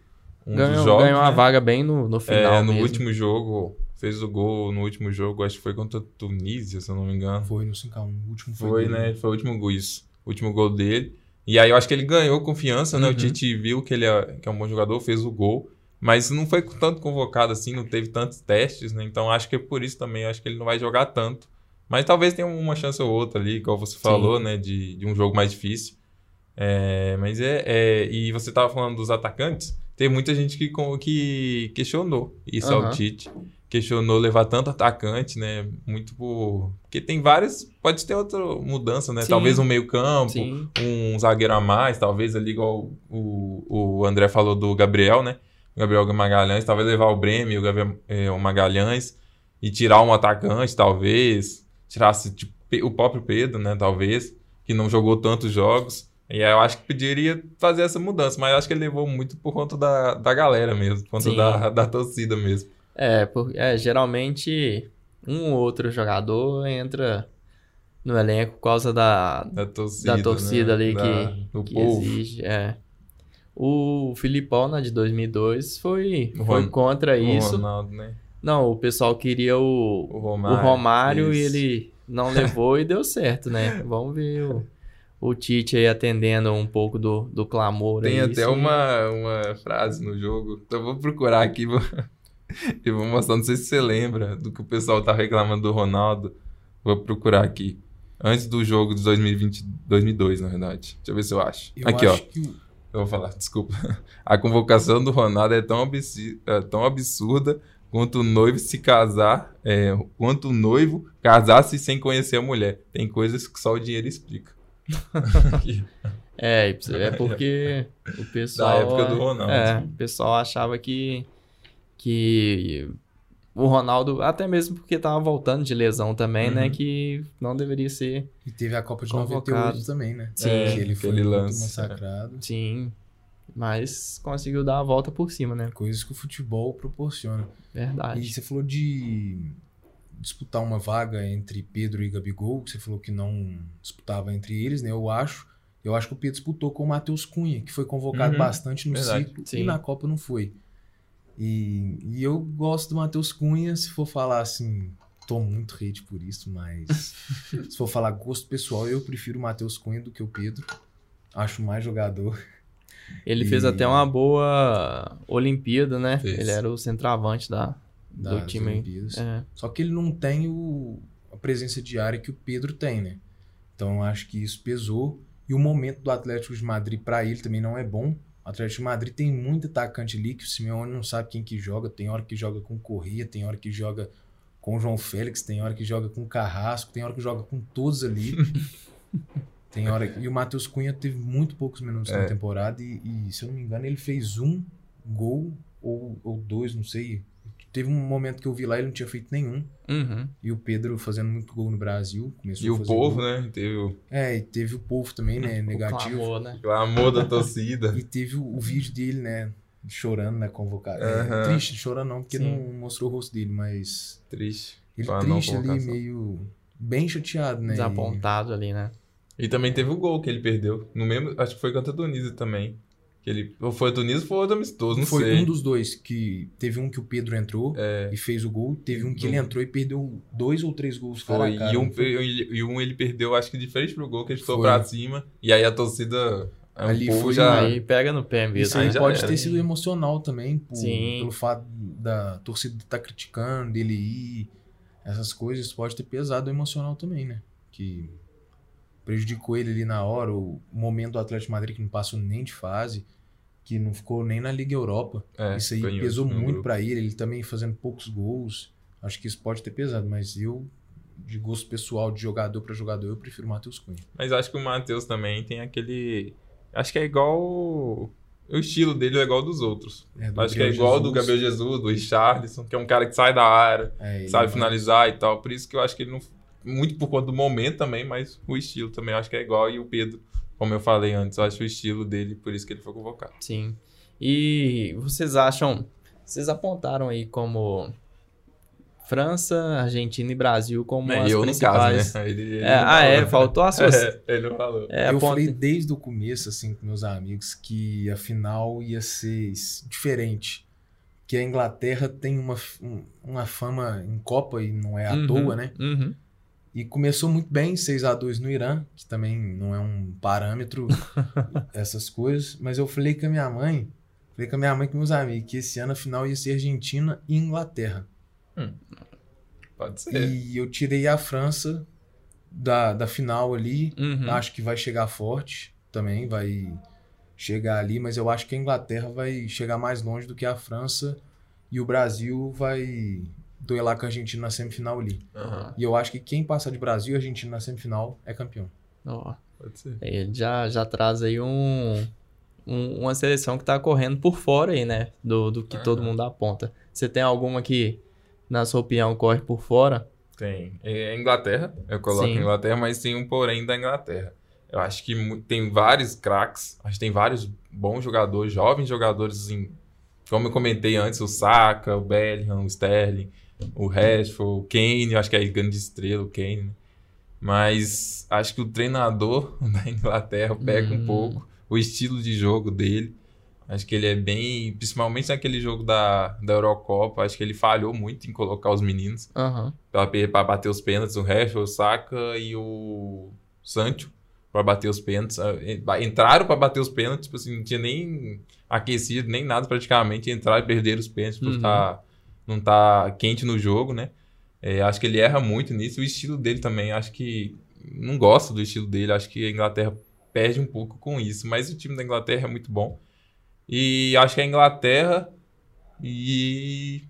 um ganhou, dos jogos, ganhou uma né? vaga bem no, no final. É, no mesmo. último jogo fez o gol no último jogo, acho que foi contra a Tunísia, se eu não me engano. Foi no 5x1, o último foi. Foi, né? Foi o último gol, isso. O último gol dele. E aí eu acho que ele ganhou confiança, né? Uhum. O Tite viu que ele é, que é um bom jogador, fez o gol. Mas não foi tanto convocado assim, não teve tantos testes, né? Então acho que é por isso também, acho que ele não vai jogar tanto. Mas talvez tenha uma chance ou outra ali, igual você falou, Sim. né? De, de um jogo mais difícil. É, mas é, é, E você tava falando dos atacantes, tem muita gente que, que questionou isso uhum. ao Tite questionou levar tanto atacante, né? Muito por. Porque tem várias. Pode ter outra mudança, né? Sim. Talvez um meio-campo, um zagueiro a mais, talvez ali, igual o, o André falou do Gabriel, né? Gabriel Magalhães, talvez levar o Breme, o, Gabriel, é, o Magalhães e tirar um atacante, talvez. Tirasse o próprio Pedro, né? Talvez, que não jogou tantos jogos. E aí eu acho que poderia fazer essa mudança, mas eu acho que ele levou muito por conta da, da galera mesmo, por conta da, da torcida mesmo. É, porque é, geralmente um ou outro jogador entra no elenco por causa da, da torcida, da torcida né? ali da, que, que exige. É. O Filipão, na de 2002, foi, foi contra isso. Ronaldo, né? Não, o pessoal queria o, o Romário, o Romário e ele não levou e deu certo, né? Vamos ver o, o Tite aí atendendo um pouco do, do clamor. Tem aí, até uma, uma frase no jogo, então vou procurar aqui, vou, eu vou mostrar, não sei se você lembra do que o pessoal tá reclamando do Ronaldo. Vou procurar aqui. Antes do jogo de 2020, 2002, na verdade. Deixa eu ver se eu acho. Eu aqui, acho ó. Que... Eu vou falar, desculpa. A convocação do Ronaldo é tão, absurda, é tão absurda quanto o noivo se casar, é, quanto o noivo casar-se sem conhecer a mulher. Tem coisas que só o dinheiro explica. é, é porque o pessoal. Da época do Ronaldo. É, o pessoal achava que que o Ronaldo, até mesmo porque tava voltando de lesão também, né, uhum. né? Que não deveria ser. E teve a Copa de convocado. 98 também, né? Sim. É, que ele foi massacrado. Sim. Mas conseguiu dar a volta por cima, né? Coisas que o futebol proporciona. Verdade. E você falou de disputar uma vaga entre Pedro e Gabigol, que você falou que não disputava entre eles, né? Eu acho. Eu acho que o Pedro disputou com o Matheus Cunha, que foi convocado uhum. bastante no Verdade. ciclo Sim. e na Copa não foi. E, e eu gosto do Matheus Cunha, se for falar assim, tô muito hate por isso, mas se for falar gosto pessoal, eu prefiro o Matheus Cunha do que o Pedro. Acho mais jogador. Ele e... fez até uma boa Olimpíada, né? Fez. Ele era o centroavante da, das do time. Olimpíadas. É. Só que ele não tem o, a presença diária que o Pedro tem, né? Então eu acho que isso pesou. E o momento do Atlético de Madrid para ele também não é bom O Atlético de Madrid tem muito atacante ali que o Simeone não sabe quem que joga. Tem hora que joga com Corrêa, tem hora que joga com o João Félix, tem hora que joga com o Carrasco, tem hora que joga com todos ali. tem hora E o Matheus Cunha teve muito poucos minutos É. na temporada e, e, se eu não me engano, ele fez um gol ou, ou dois, não sei. Teve um momento que eu vi lá, ele não tinha feito nenhum. Uhum. E o Pedro fazendo muito gol no Brasil. Começou E a o povo, gol. né? Teve o É, e teve o povo também, né? O Negativo. clamor, né? clamor da torcida. E teve o, o vídeo dele, né? Chorando na convocação. Aham. triste, chorando não, porque Sim. não mostrou o rosto dele, mas. Triste. Ele triste ali, meio. Bem chateado, né? Desapontado ali, né? E também teve o gol que ele perdeu. No mesmo, acho que foi contra a Tunísia também. Que ele, ou foi a Tunísia ou foi outro amistoso, não foi sei. um dos dois que. Teve um que o Pedro entrou É, e fez o gol. Teve um que Do- ele entrou e perdeu dois ou três gols cara foi. a cara. e, um, foi? e um ele perdeu, acho que de frente pro gol, que ele Foi. pra cima. E aí a torcida. aí Ali o povo foi já. Aí pega no pé mesmo. Isso aí já pode era. ter sido emocional também, por- Sim. pelo fato da torcida estar criticando, dele ir, essas coisas, pode ter pesado o emocional também, né? Que prejudicou ele ali na hora, o momento do Atlético Madrid que não passou nem de fase, que não ficou nem na Liga Europa. É, isso aí em pesou muito grupo. pra ele, ele também fazendo poucos gols. Acho que isso pode ter pesado, mas eu, de gosto pessoal, de jogador pra jogador, eu prefiro o Matheus Cunha. Mas acho que o Matheus também tem aquele. Acho que é igual. O estilo dele é igual dos outros. É, do acho que é igual ao do Jesus. Gabriel Jesus, do Richarlison, que é um cara que sai da área, É, sabe vai- finalizar e tal. Por isso que eu acho que ele não. Muito por conta do momento também, mas o estilo também acho que é igual. E o Pedro, como eu falei antes, eu acho o estilo dele, por isso que ele foi convocado. Sim. E vocês acham. Vocês apontaram aí como França, Argentina e Brasil como É, as eu principais. no caso, né? Ele, ele É, não ah, é, faltou a sua. É, ele não falou. É, eu aponta- falei desde o começo, assim, com meus amigos, que a final ia ser diferente. Que a Inglaterra tem uma, um- uma fama em Copa e não é à Uhum, toa, né? uhum. E começou muito bem, 6 a 2 no Irã, que também não é um parâmetro, essas coisas. Mas eu falei com a minha mãe, falei com a minha mãe e com meus amigos, que esse ano a final ia ser Argentina e Inglaterra. Pode ser. E eu tirei a França da, da final ali, Uhum. Acho que vai chegar forte também, vai chegar ali, mas eu acho que a Inglaterra vai chegar mais longe do que a França e o Brasil vai duelar com a Argentina na semifinal ali. Aham, E eu acho que quem passar de Brasil e Argentina na semifinal é campeão. Ó, pode ser. ele já, já traz aí um, um- uma seleção que tá correndo por fora aí, né? Do, do que todo Aham. mundo aponta. Você tem alguma que, na sua opinião, corre por fora? Tem. É a Inglaterra, eu coloco Sim. a Inglaterra, mas tem um porém da Inglaterra. Eu acho que tem vários craques, acho que tem vários bons jogadores, jovens jogadores, assim, como eu comentei antes, o Saka, o Bellingham, o Sterling, o Rashford, o Kane, eu acho que é grande estrela, o Kane, né? Mas acho que o treinador da Inglaterra pega Hum. um pouco o estilo de jogo dele. Acho que ele é bem, principalmente naquele jogo da, da Eurocopa, acho que ele falhou muito em colocar os meninos Aham. para bater os pênaltis, o Rashford, o Saka e o Sancho para bater os pênaltis. Ah, Entraram para bater os pênaltis, tipo assim, não tinha nem aquecido, nem nada praticamente, entraram e perderam os pênaltis por Uhum. Tá, não tá quente no jogo, né? É, acho que ele erra muito nisso. O estilo dele também, acho que não gosto do estilo dele. Acho que a Inglaterra perde um pouco com isso. Mas o time da Inglaterra é muito bom. E acho que a Inglaterra e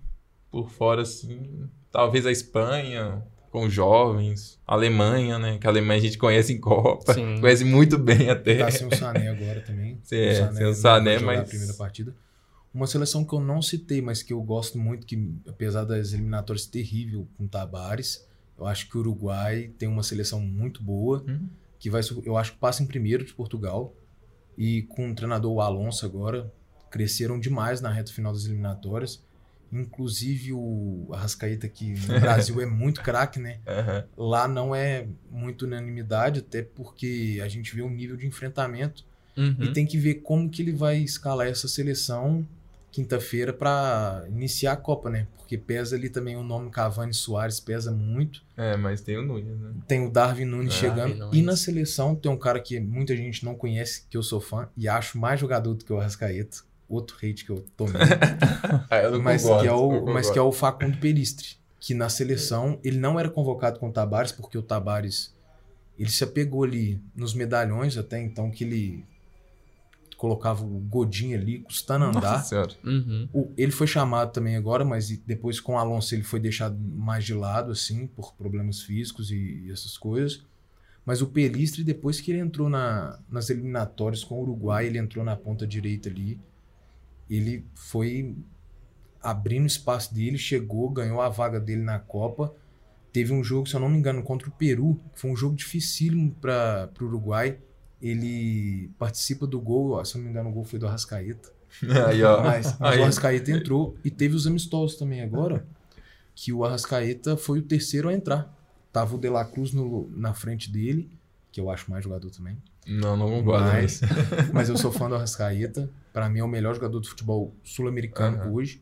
por fora, assim, talvez a Espanha, com jovens, a Alemanha, né? Que a Alemanha a gente conhece em Copa, Sim. conhece muito bem até. Tá sem o Sané agora também. É, sem o Sané, vai jogar mas- a primeira partida. Uma seleção que eu não citei, mas que eu gosto muito, que apesar das eliminatórias terrível com Tabares, eu acho que o Uruguai tem uma seleção muito boa, Uhum. que vai, eu acho que passa em primeiro de Portugal. E com o treinador o Alonso agora, cresceram demais na reta final das eliminatórias. Inclusive o Arrascaeta, que no Brasil é muito craque, né? Aham. Lá não é muito unanimidade, até porque a gente vê um nível de enfrentamento Uhum. e tem que ver como que ele vai escalar essa seleção quinta-feira para iniciar a Copa, né? Porque pesa ali também o nome Cavani Soares, pesa muito. É, mas tem o Nunes, né? Tem o Darwin Nunes É. chegando. Nunes. E na seleção tem um cara que muita gente não conhece, que eu sou fã, e acho mais jogador do que o Arrascaeta. Outro hate que eu tomei. Ah, eu não mas, concordo, que é o, mas que é o Facundo Peristre. Que na seleção ele não era convocado com o Tabares, porque o Tabares ele se apegou ali nos medalhões até então que ele colocava o Godinho ali, custando andar. Uhum. O- ele foi chamado também agora, mas depois com o Alonso ele foi deixado mais de lado, assim, por problemas físicos e, e essas coisas. Mas o Pelistre, depois que ele entrou na, nas eliminatórias com o Uruguai, ele entrou na ponta direita ali. Ele foi abrindo espaço dele, chegou, ganhou a vaga dele na Copa. Teve um jogo, se eu não me engano, contra o Peru, que foi um jogo dificílimo para o Uruguai. Ele participa do gol, se eu não me engano, o gol foi do Arrascaeta. Aí, ó. Mas, mas Aí. o Arrascaeta entrou e teve os amistosos também agora, que o Arrascaeta foi o terceiro a entrar. Tava o De La Cruz no- na frente dele, que eu acho mais jogador também. Não, não concordo. Mas, né? mas eu sou fã do Arrascaeta. Pra mim é o melhor jogador de futebol sul-americano Aham. hoje.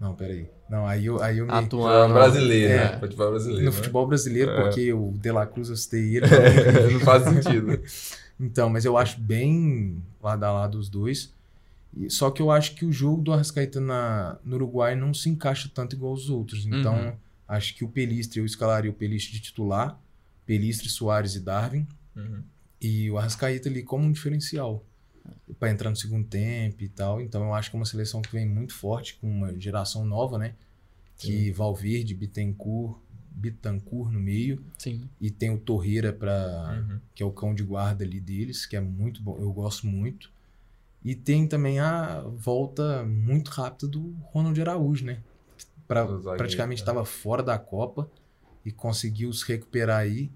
Não, peraí. Não, aí eu, aí eu me... Atuando. brasileiro, É. né? Futebol brasileiro. No né? futebol brasileiro, É. porque o De La Cruz eu citei ele. não faz sentido. Então, mas eu acho bem lado a lado os dois. E- Só que eu acho que o jogo do Arrascaeta na, no Uruguai não se encaixa tanto igual os outros. Então, Uhum. acho que o Pelistre, eu escalaria o Pelistre de titular, Pelistre, Soares e Darwin, Uhum. e o Arrascaeta ali como um diferencial. Pra entrar no segundo tempo e tal. Então, eu acho que é uma seleção que vem muito forte, com uma geração nova, né? Que Valverde, Bittencourt, Bittencourt no meio, Sim. e tem o Torreira para Uhum. que é o cão de guarda ali deles, que é muito bom, eu gosto muito. E tem também a volta muito rápida do Ronald Araújo, né? Pra, praticamente estava fora da Copa e conseguiu se recuperar aí,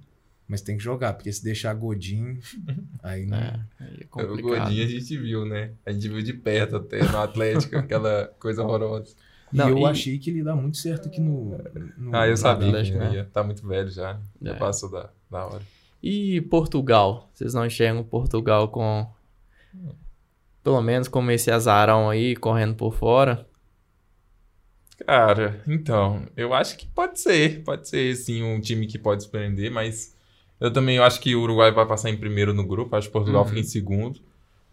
mas tem que jogar, porque se deixar Godinho, aí não. É, aí é O. Godinho a gente viu, né? A gente viu de perto até no Atlético, aquela coisa horrorosa. E Não, eu e- achei que ele dá muito certo aqui no. no Ah, eu sabia que né? ia. Tá muito velho já. Já É. passou da, da hora. E Portugal? Vocês não enxergam Portugal com. Pelo menos como esse azarão aí correndo por fora? Cara, então, eu acho que pode ser. Pode ser, sim, um time que pode surpreender, mas eu também acho que o Uruguai vai passar em primeiro no grupo. Acho que Portugal Uhum. fica em segundo.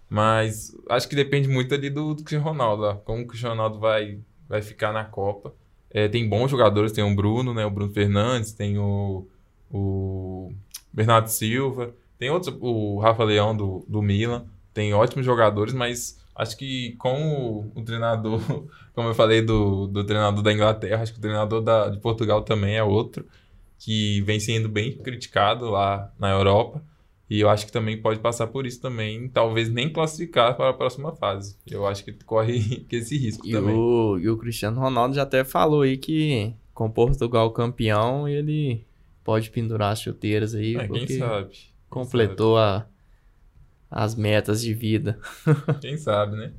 Mas acho que depende muito ali do, do Cristiano Ronaldo. ó. Como o Cristiano Ronaldo vai, vai ficar na Copa. É, tem bons jogadores, tem o Bruno, né? O Bruno Fernandes, tem o, o Bernardo Silva, tem outros, o Rafa Leão do, do Milan. Tem ótimos jogadores, mas acho que com o, o treinador, como eu falei do, do treinador da Inglaterra, acho que o treinador da, de Portugal também é outro, que vem sendo bem criticado lá na Europa. E eu acho que também pode passar por isso também, talvez nem classificar para a próxima fase. Eu acho que corre esse risco E também. o, e o Cristiano Ronaldo já até falou aí que com Portugal campeão ele pode pendurar as chuteiras aí, É, quem sabe? Quem completou a, as metas de vida. sabe? Quem sabe, né?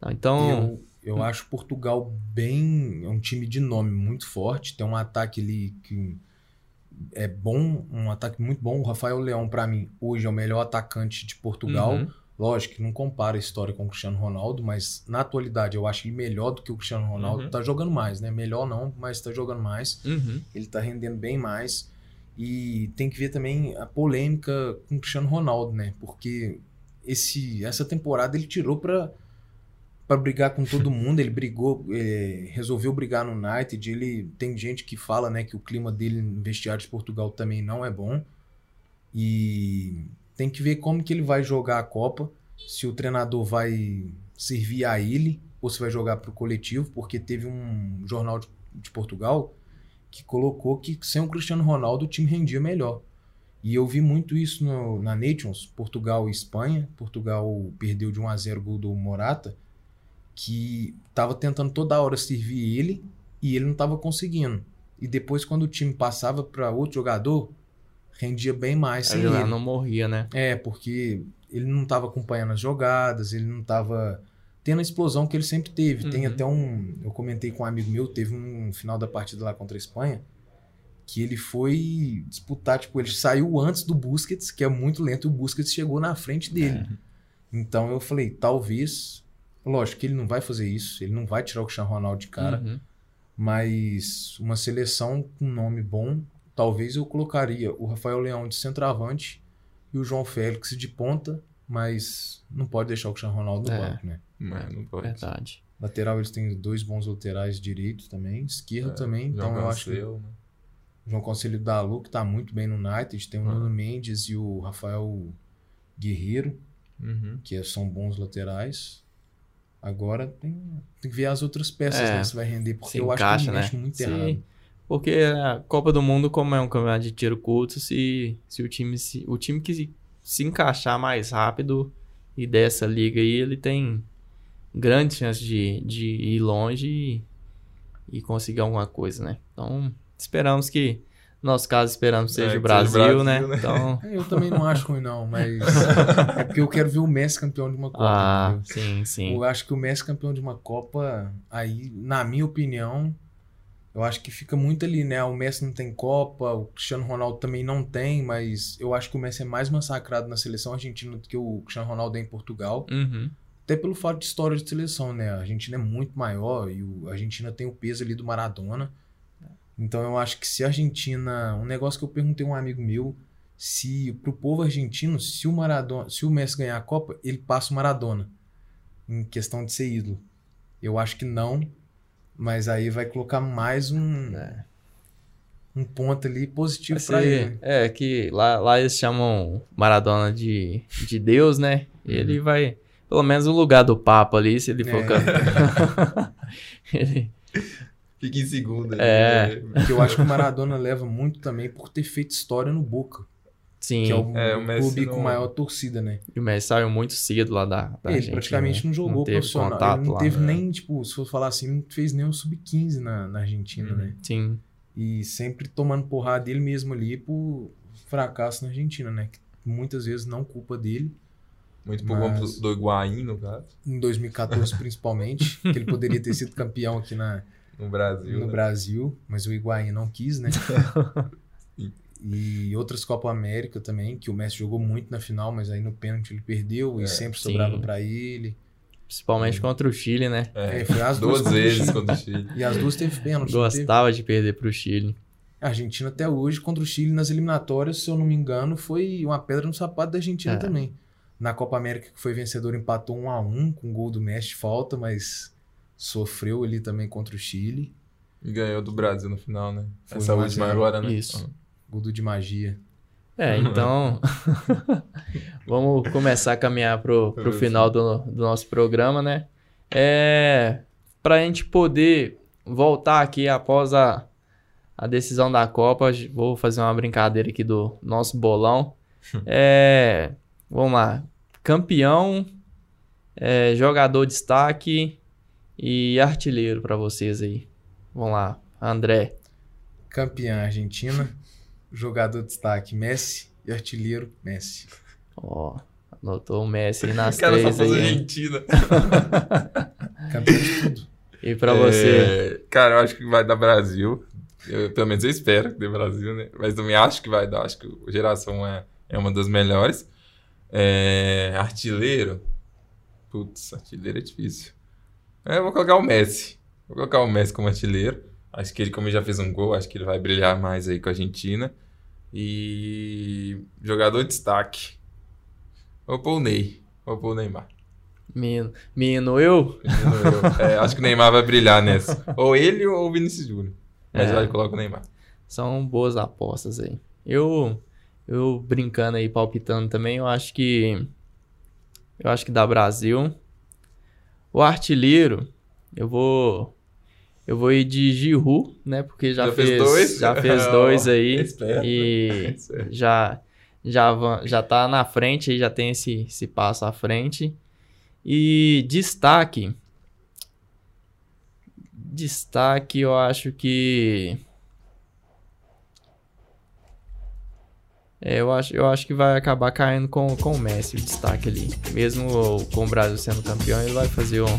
Não, Então, Eu, eu acho Portugal bem. É um time de nome muito forte. Tem um ataque ali que é bom, um ataque muito bom. O Rafael Leão, pra mim, hoje é o melhor atacante de Portugal. Uhum. Lógico que não compara a história com o Cristiano Ronaldo, mas na atualidade eu acho ele melhor do que o Cristiano Ronaldo. Uhum. Tá jogando mais, né? Melhor não, mas tá jogando mais. uhum. Ele tá rendendo bem mais. E tem que ver também a polêmica com o Cristiano Ronaldo, né? Porque esse, essa temporada ele tirou pra, pra brigar com todo mundo. Ele brigou, eh, resolveu brigar no United. Ele tem gente que fala, né, que o clima dele no vestiário de Portugal também não é bom. E tem que ver como que ele vai jogar a Copa. Se o treinador vai servir a ele ou se vai jogar pro coletivo, porque teve um jornal de, de Portugal que colocou que sem o Cristiano Ronaldo o time rendia melhor. E eu vi muito isso no- na Nations, Portugal e Espanha. Portugal perdeu de 1 a 0 o gol do Morata, que estava tentando toda hora servir ele e ele não estava conseguindo. E depois quando o time passava para outro jogador, rendia bem mais sem Aí lá ele. não morria, né? É, porque ele não estava acompanhando as jogadas, ele não estava tendo a explosão que ele sempre teve. Tem Uhum. até um. Eu comentei com um amigo meu, teve um final da partida lá contra a Espanha, que ele foi disputar, tipo, ele saiu antes do Busquets, que é muito lento, e o Busquets chegou na frente dele. Então eu falei, talvez. Lógico que ele não vai fazer isso, ele não vai tirar o Cristiano Ronaldo de cara, Uhum. mas uma seleção com nome bom, talvez eu colocaria o Rafael Leão de centroavante e o João Félix de ponta, mas não pode deixar o Cristiano Ronaldo no É. banco, né? Mas não pode. Verdade. Lateral eles têm dois bons laterais direitos também, esquerdo É, também, então eu acho que né? o João Conselho da Lu, que tá muito bem no United, tem o Ah. Nuno Mendes e o Rafael Guerreiro. Uhum. que são bons laterais. Agora tem, tem que ver as outras peças, É, né? Se vai render, porque eu encaixa, acho que né? mexe muito Sim. errado. Porque a Copa do Mundo, como é um campeonato de tiro curto, se, se o time se, o time que se, se encaixar mais rápido e dessa liga aí, ele tem grande chance de, de ir longe e, e conseguir alguma coisa, né? Então, esperamos que, nosso caso, esperamos É, seja o seja o Brasil, Brasil, né? né? Então, É, Eu também não acho ruim, não, mas é porque eu quero ver o Messi campeão de uma Copa. ah, entendeu? sim, sim. Eu acho que o Messi campeão de uma Copa, aí, na minha opinião, eu acho que fica muito ali, né? O Messi não tem Copa, o Cristiano Ronaldo também não tem, mas eu acho que o Messi é mais massacrado na seleção argentina do que o Cristiano Ronaldo é em Portugal. Uhum. Até pelo fato de história de seleção, né? A Argentina é muito maior e o- a Argentina tem o peso ali do Maradona. Então eu acho que se a Argentina. Um negócio que eu perguntei a um amigo meu, se pro povo argentino, se o Maradona, se o Messi ganhar a Copa, ele passa o Maradona. Em questão de ser ídolo. Eu acho que não. Mas aí vai colocar mais um, É. um ponto ali positivo ser- ele. É, que lá, lá eles chamam Maradona de, de Deus, né? Uhum. Ele vai, pelo menos no lugar do Papa ali, se ele for É. campeão. ele, Fica em segunda. É. né? Porque eu acho que o Maradona leva muito também por ter feito história no Boca. sim, Que é o, É, o clube não- com maior torcida, né? e o Messi saiu muito cedo lá da, da ele Argentina, praticamente né? não jogou teve profissional. contato ele não lá, teve né? nem, tipo, se for falar assim, não fez nem o sub-15 na, na Argentina, Uhum. né? Sim, E sempre tomando porrada dele mesmo ali por fracasso na Argentina, né? Que muitas vezes não culpa dele. Muito por conta do Higuaín, no caso, Em 2014, principalmente, que ele poderia ter sido campeão aqui na, no Brasil. no né? Brasil, mas o Higuaín não quis, né? E outras Copa América também, que o Messi jogou muito na final, mas aí no pênalti ele perdeu É, e sempre sobrava pra ele. principalmente contra o Chile, né? É, É, foi as duas contra o vezes contra o Chile. E as duas teve pênalti. não teve? Gostava de perder pro Chile. A Argentina até hoje, contra o Chile nas eliminatórias, se eu não me engano, foi uma pedra no sapato da Argentina É. também. Na Copa América, que foi vencedor, empatou 1 a 1 com gol do Messi falta, mas sofreu ali também contra o Chile. E ganhou do Brasil no final, né? Foi Essa a última agora, né? Isso. Gol do de magia. É, então. vamos começar a caminhar pro, pro final do, do nosso programa, né? É. Pra gente poder voltar aqui após a, a decisão da Copa, vou fazer uma brincadeira aqui do nosso bolão. É. Vamos lá. Campeão, é, jogador destaque e artilheiro pra vocês aí. Vamos lá, André. Campeã Argentina, jogador de destaque Messi e artilheiro Messi. Ó, anotou o Messi aí nas O cara só três faz aí? Argentina. Campeão de tudo. E pra você? É, Cara, eu acho que vai dar Brasil. Eu, pelo menos eu espero que dê Brasil, né? Mas também acho que vai dar. Acho que a geração é, é uma das melhores. É, artilheiro. Putz, artilheiro é difícil. É, vou colocar o Messi. Vou colocar o Messi como artilheiro. Acho que ele, como ele já fez um gol, acho que ele vai brilhar mais aí com a Argentina. E jogador de destaque. Vou pôr o Ney. Vou pôr o Neymar. Menino, menino eu? Eu- é, acho que o Neymar vai brilhar nessa. Ou ele ou o Vinícius Júnior. Mas É. vai coloca o Neymar. São boas apostas aí. Eu, eu brincando aí, palpitando também, eu acho que. Eu acho que dá Brasil. O artilheiro, eu vou. Eu vou ir de Giroud, né? Porque já, Já fez fez, dois? Já fez dois aí. Esperto. e já, já, já tá na frente, aí já tem esse, esse passo à frente. E destaque. Destaque, eu acho que. É, eu acho, eu acho que vai acabar caindo com, com o Messi, o destaque ali. Mesmo com o Brasil sendo campeão, ele vai fazer um-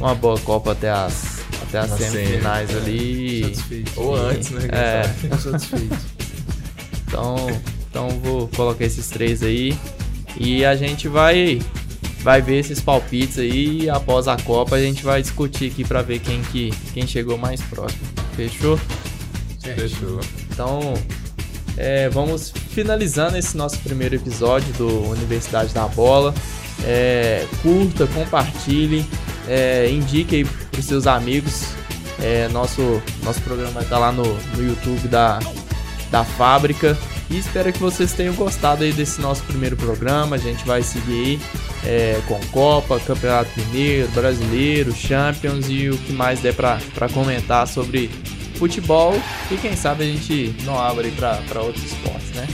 uma boa Copa até as, até as semifinais semi, é. ali. Satisfeito. Ou antes, né? É. satisfeito. Então, então vou colocar esses três aí. E a gente vai vai ver esses palpites aí e após a Copa a gente vai discutir aqui pra ver quem que quem chegou mais próximo. Fechou? Certo. Fechou. Então, é, vamos finalizando esse nosso primeiro episódio do Universidade da Bola. É, curta, compartilhe, é, indique aí pros seus amigos. É, nosso, nosso programa vai estar lá no, no YouTube da, da fábrica. E espero que vocês tenham gostado aí desse nosso primeiro programa. A gente vai seguir é, com Copa, Campeonato Mineiro, Brasileiro, Champions e o que mais der para comentar sobre futebol. E quem sabe a gente não abre para outros esportes, né?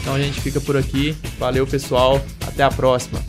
Então a gente fica por aqui. Valeu, pessoal. Até a próxima.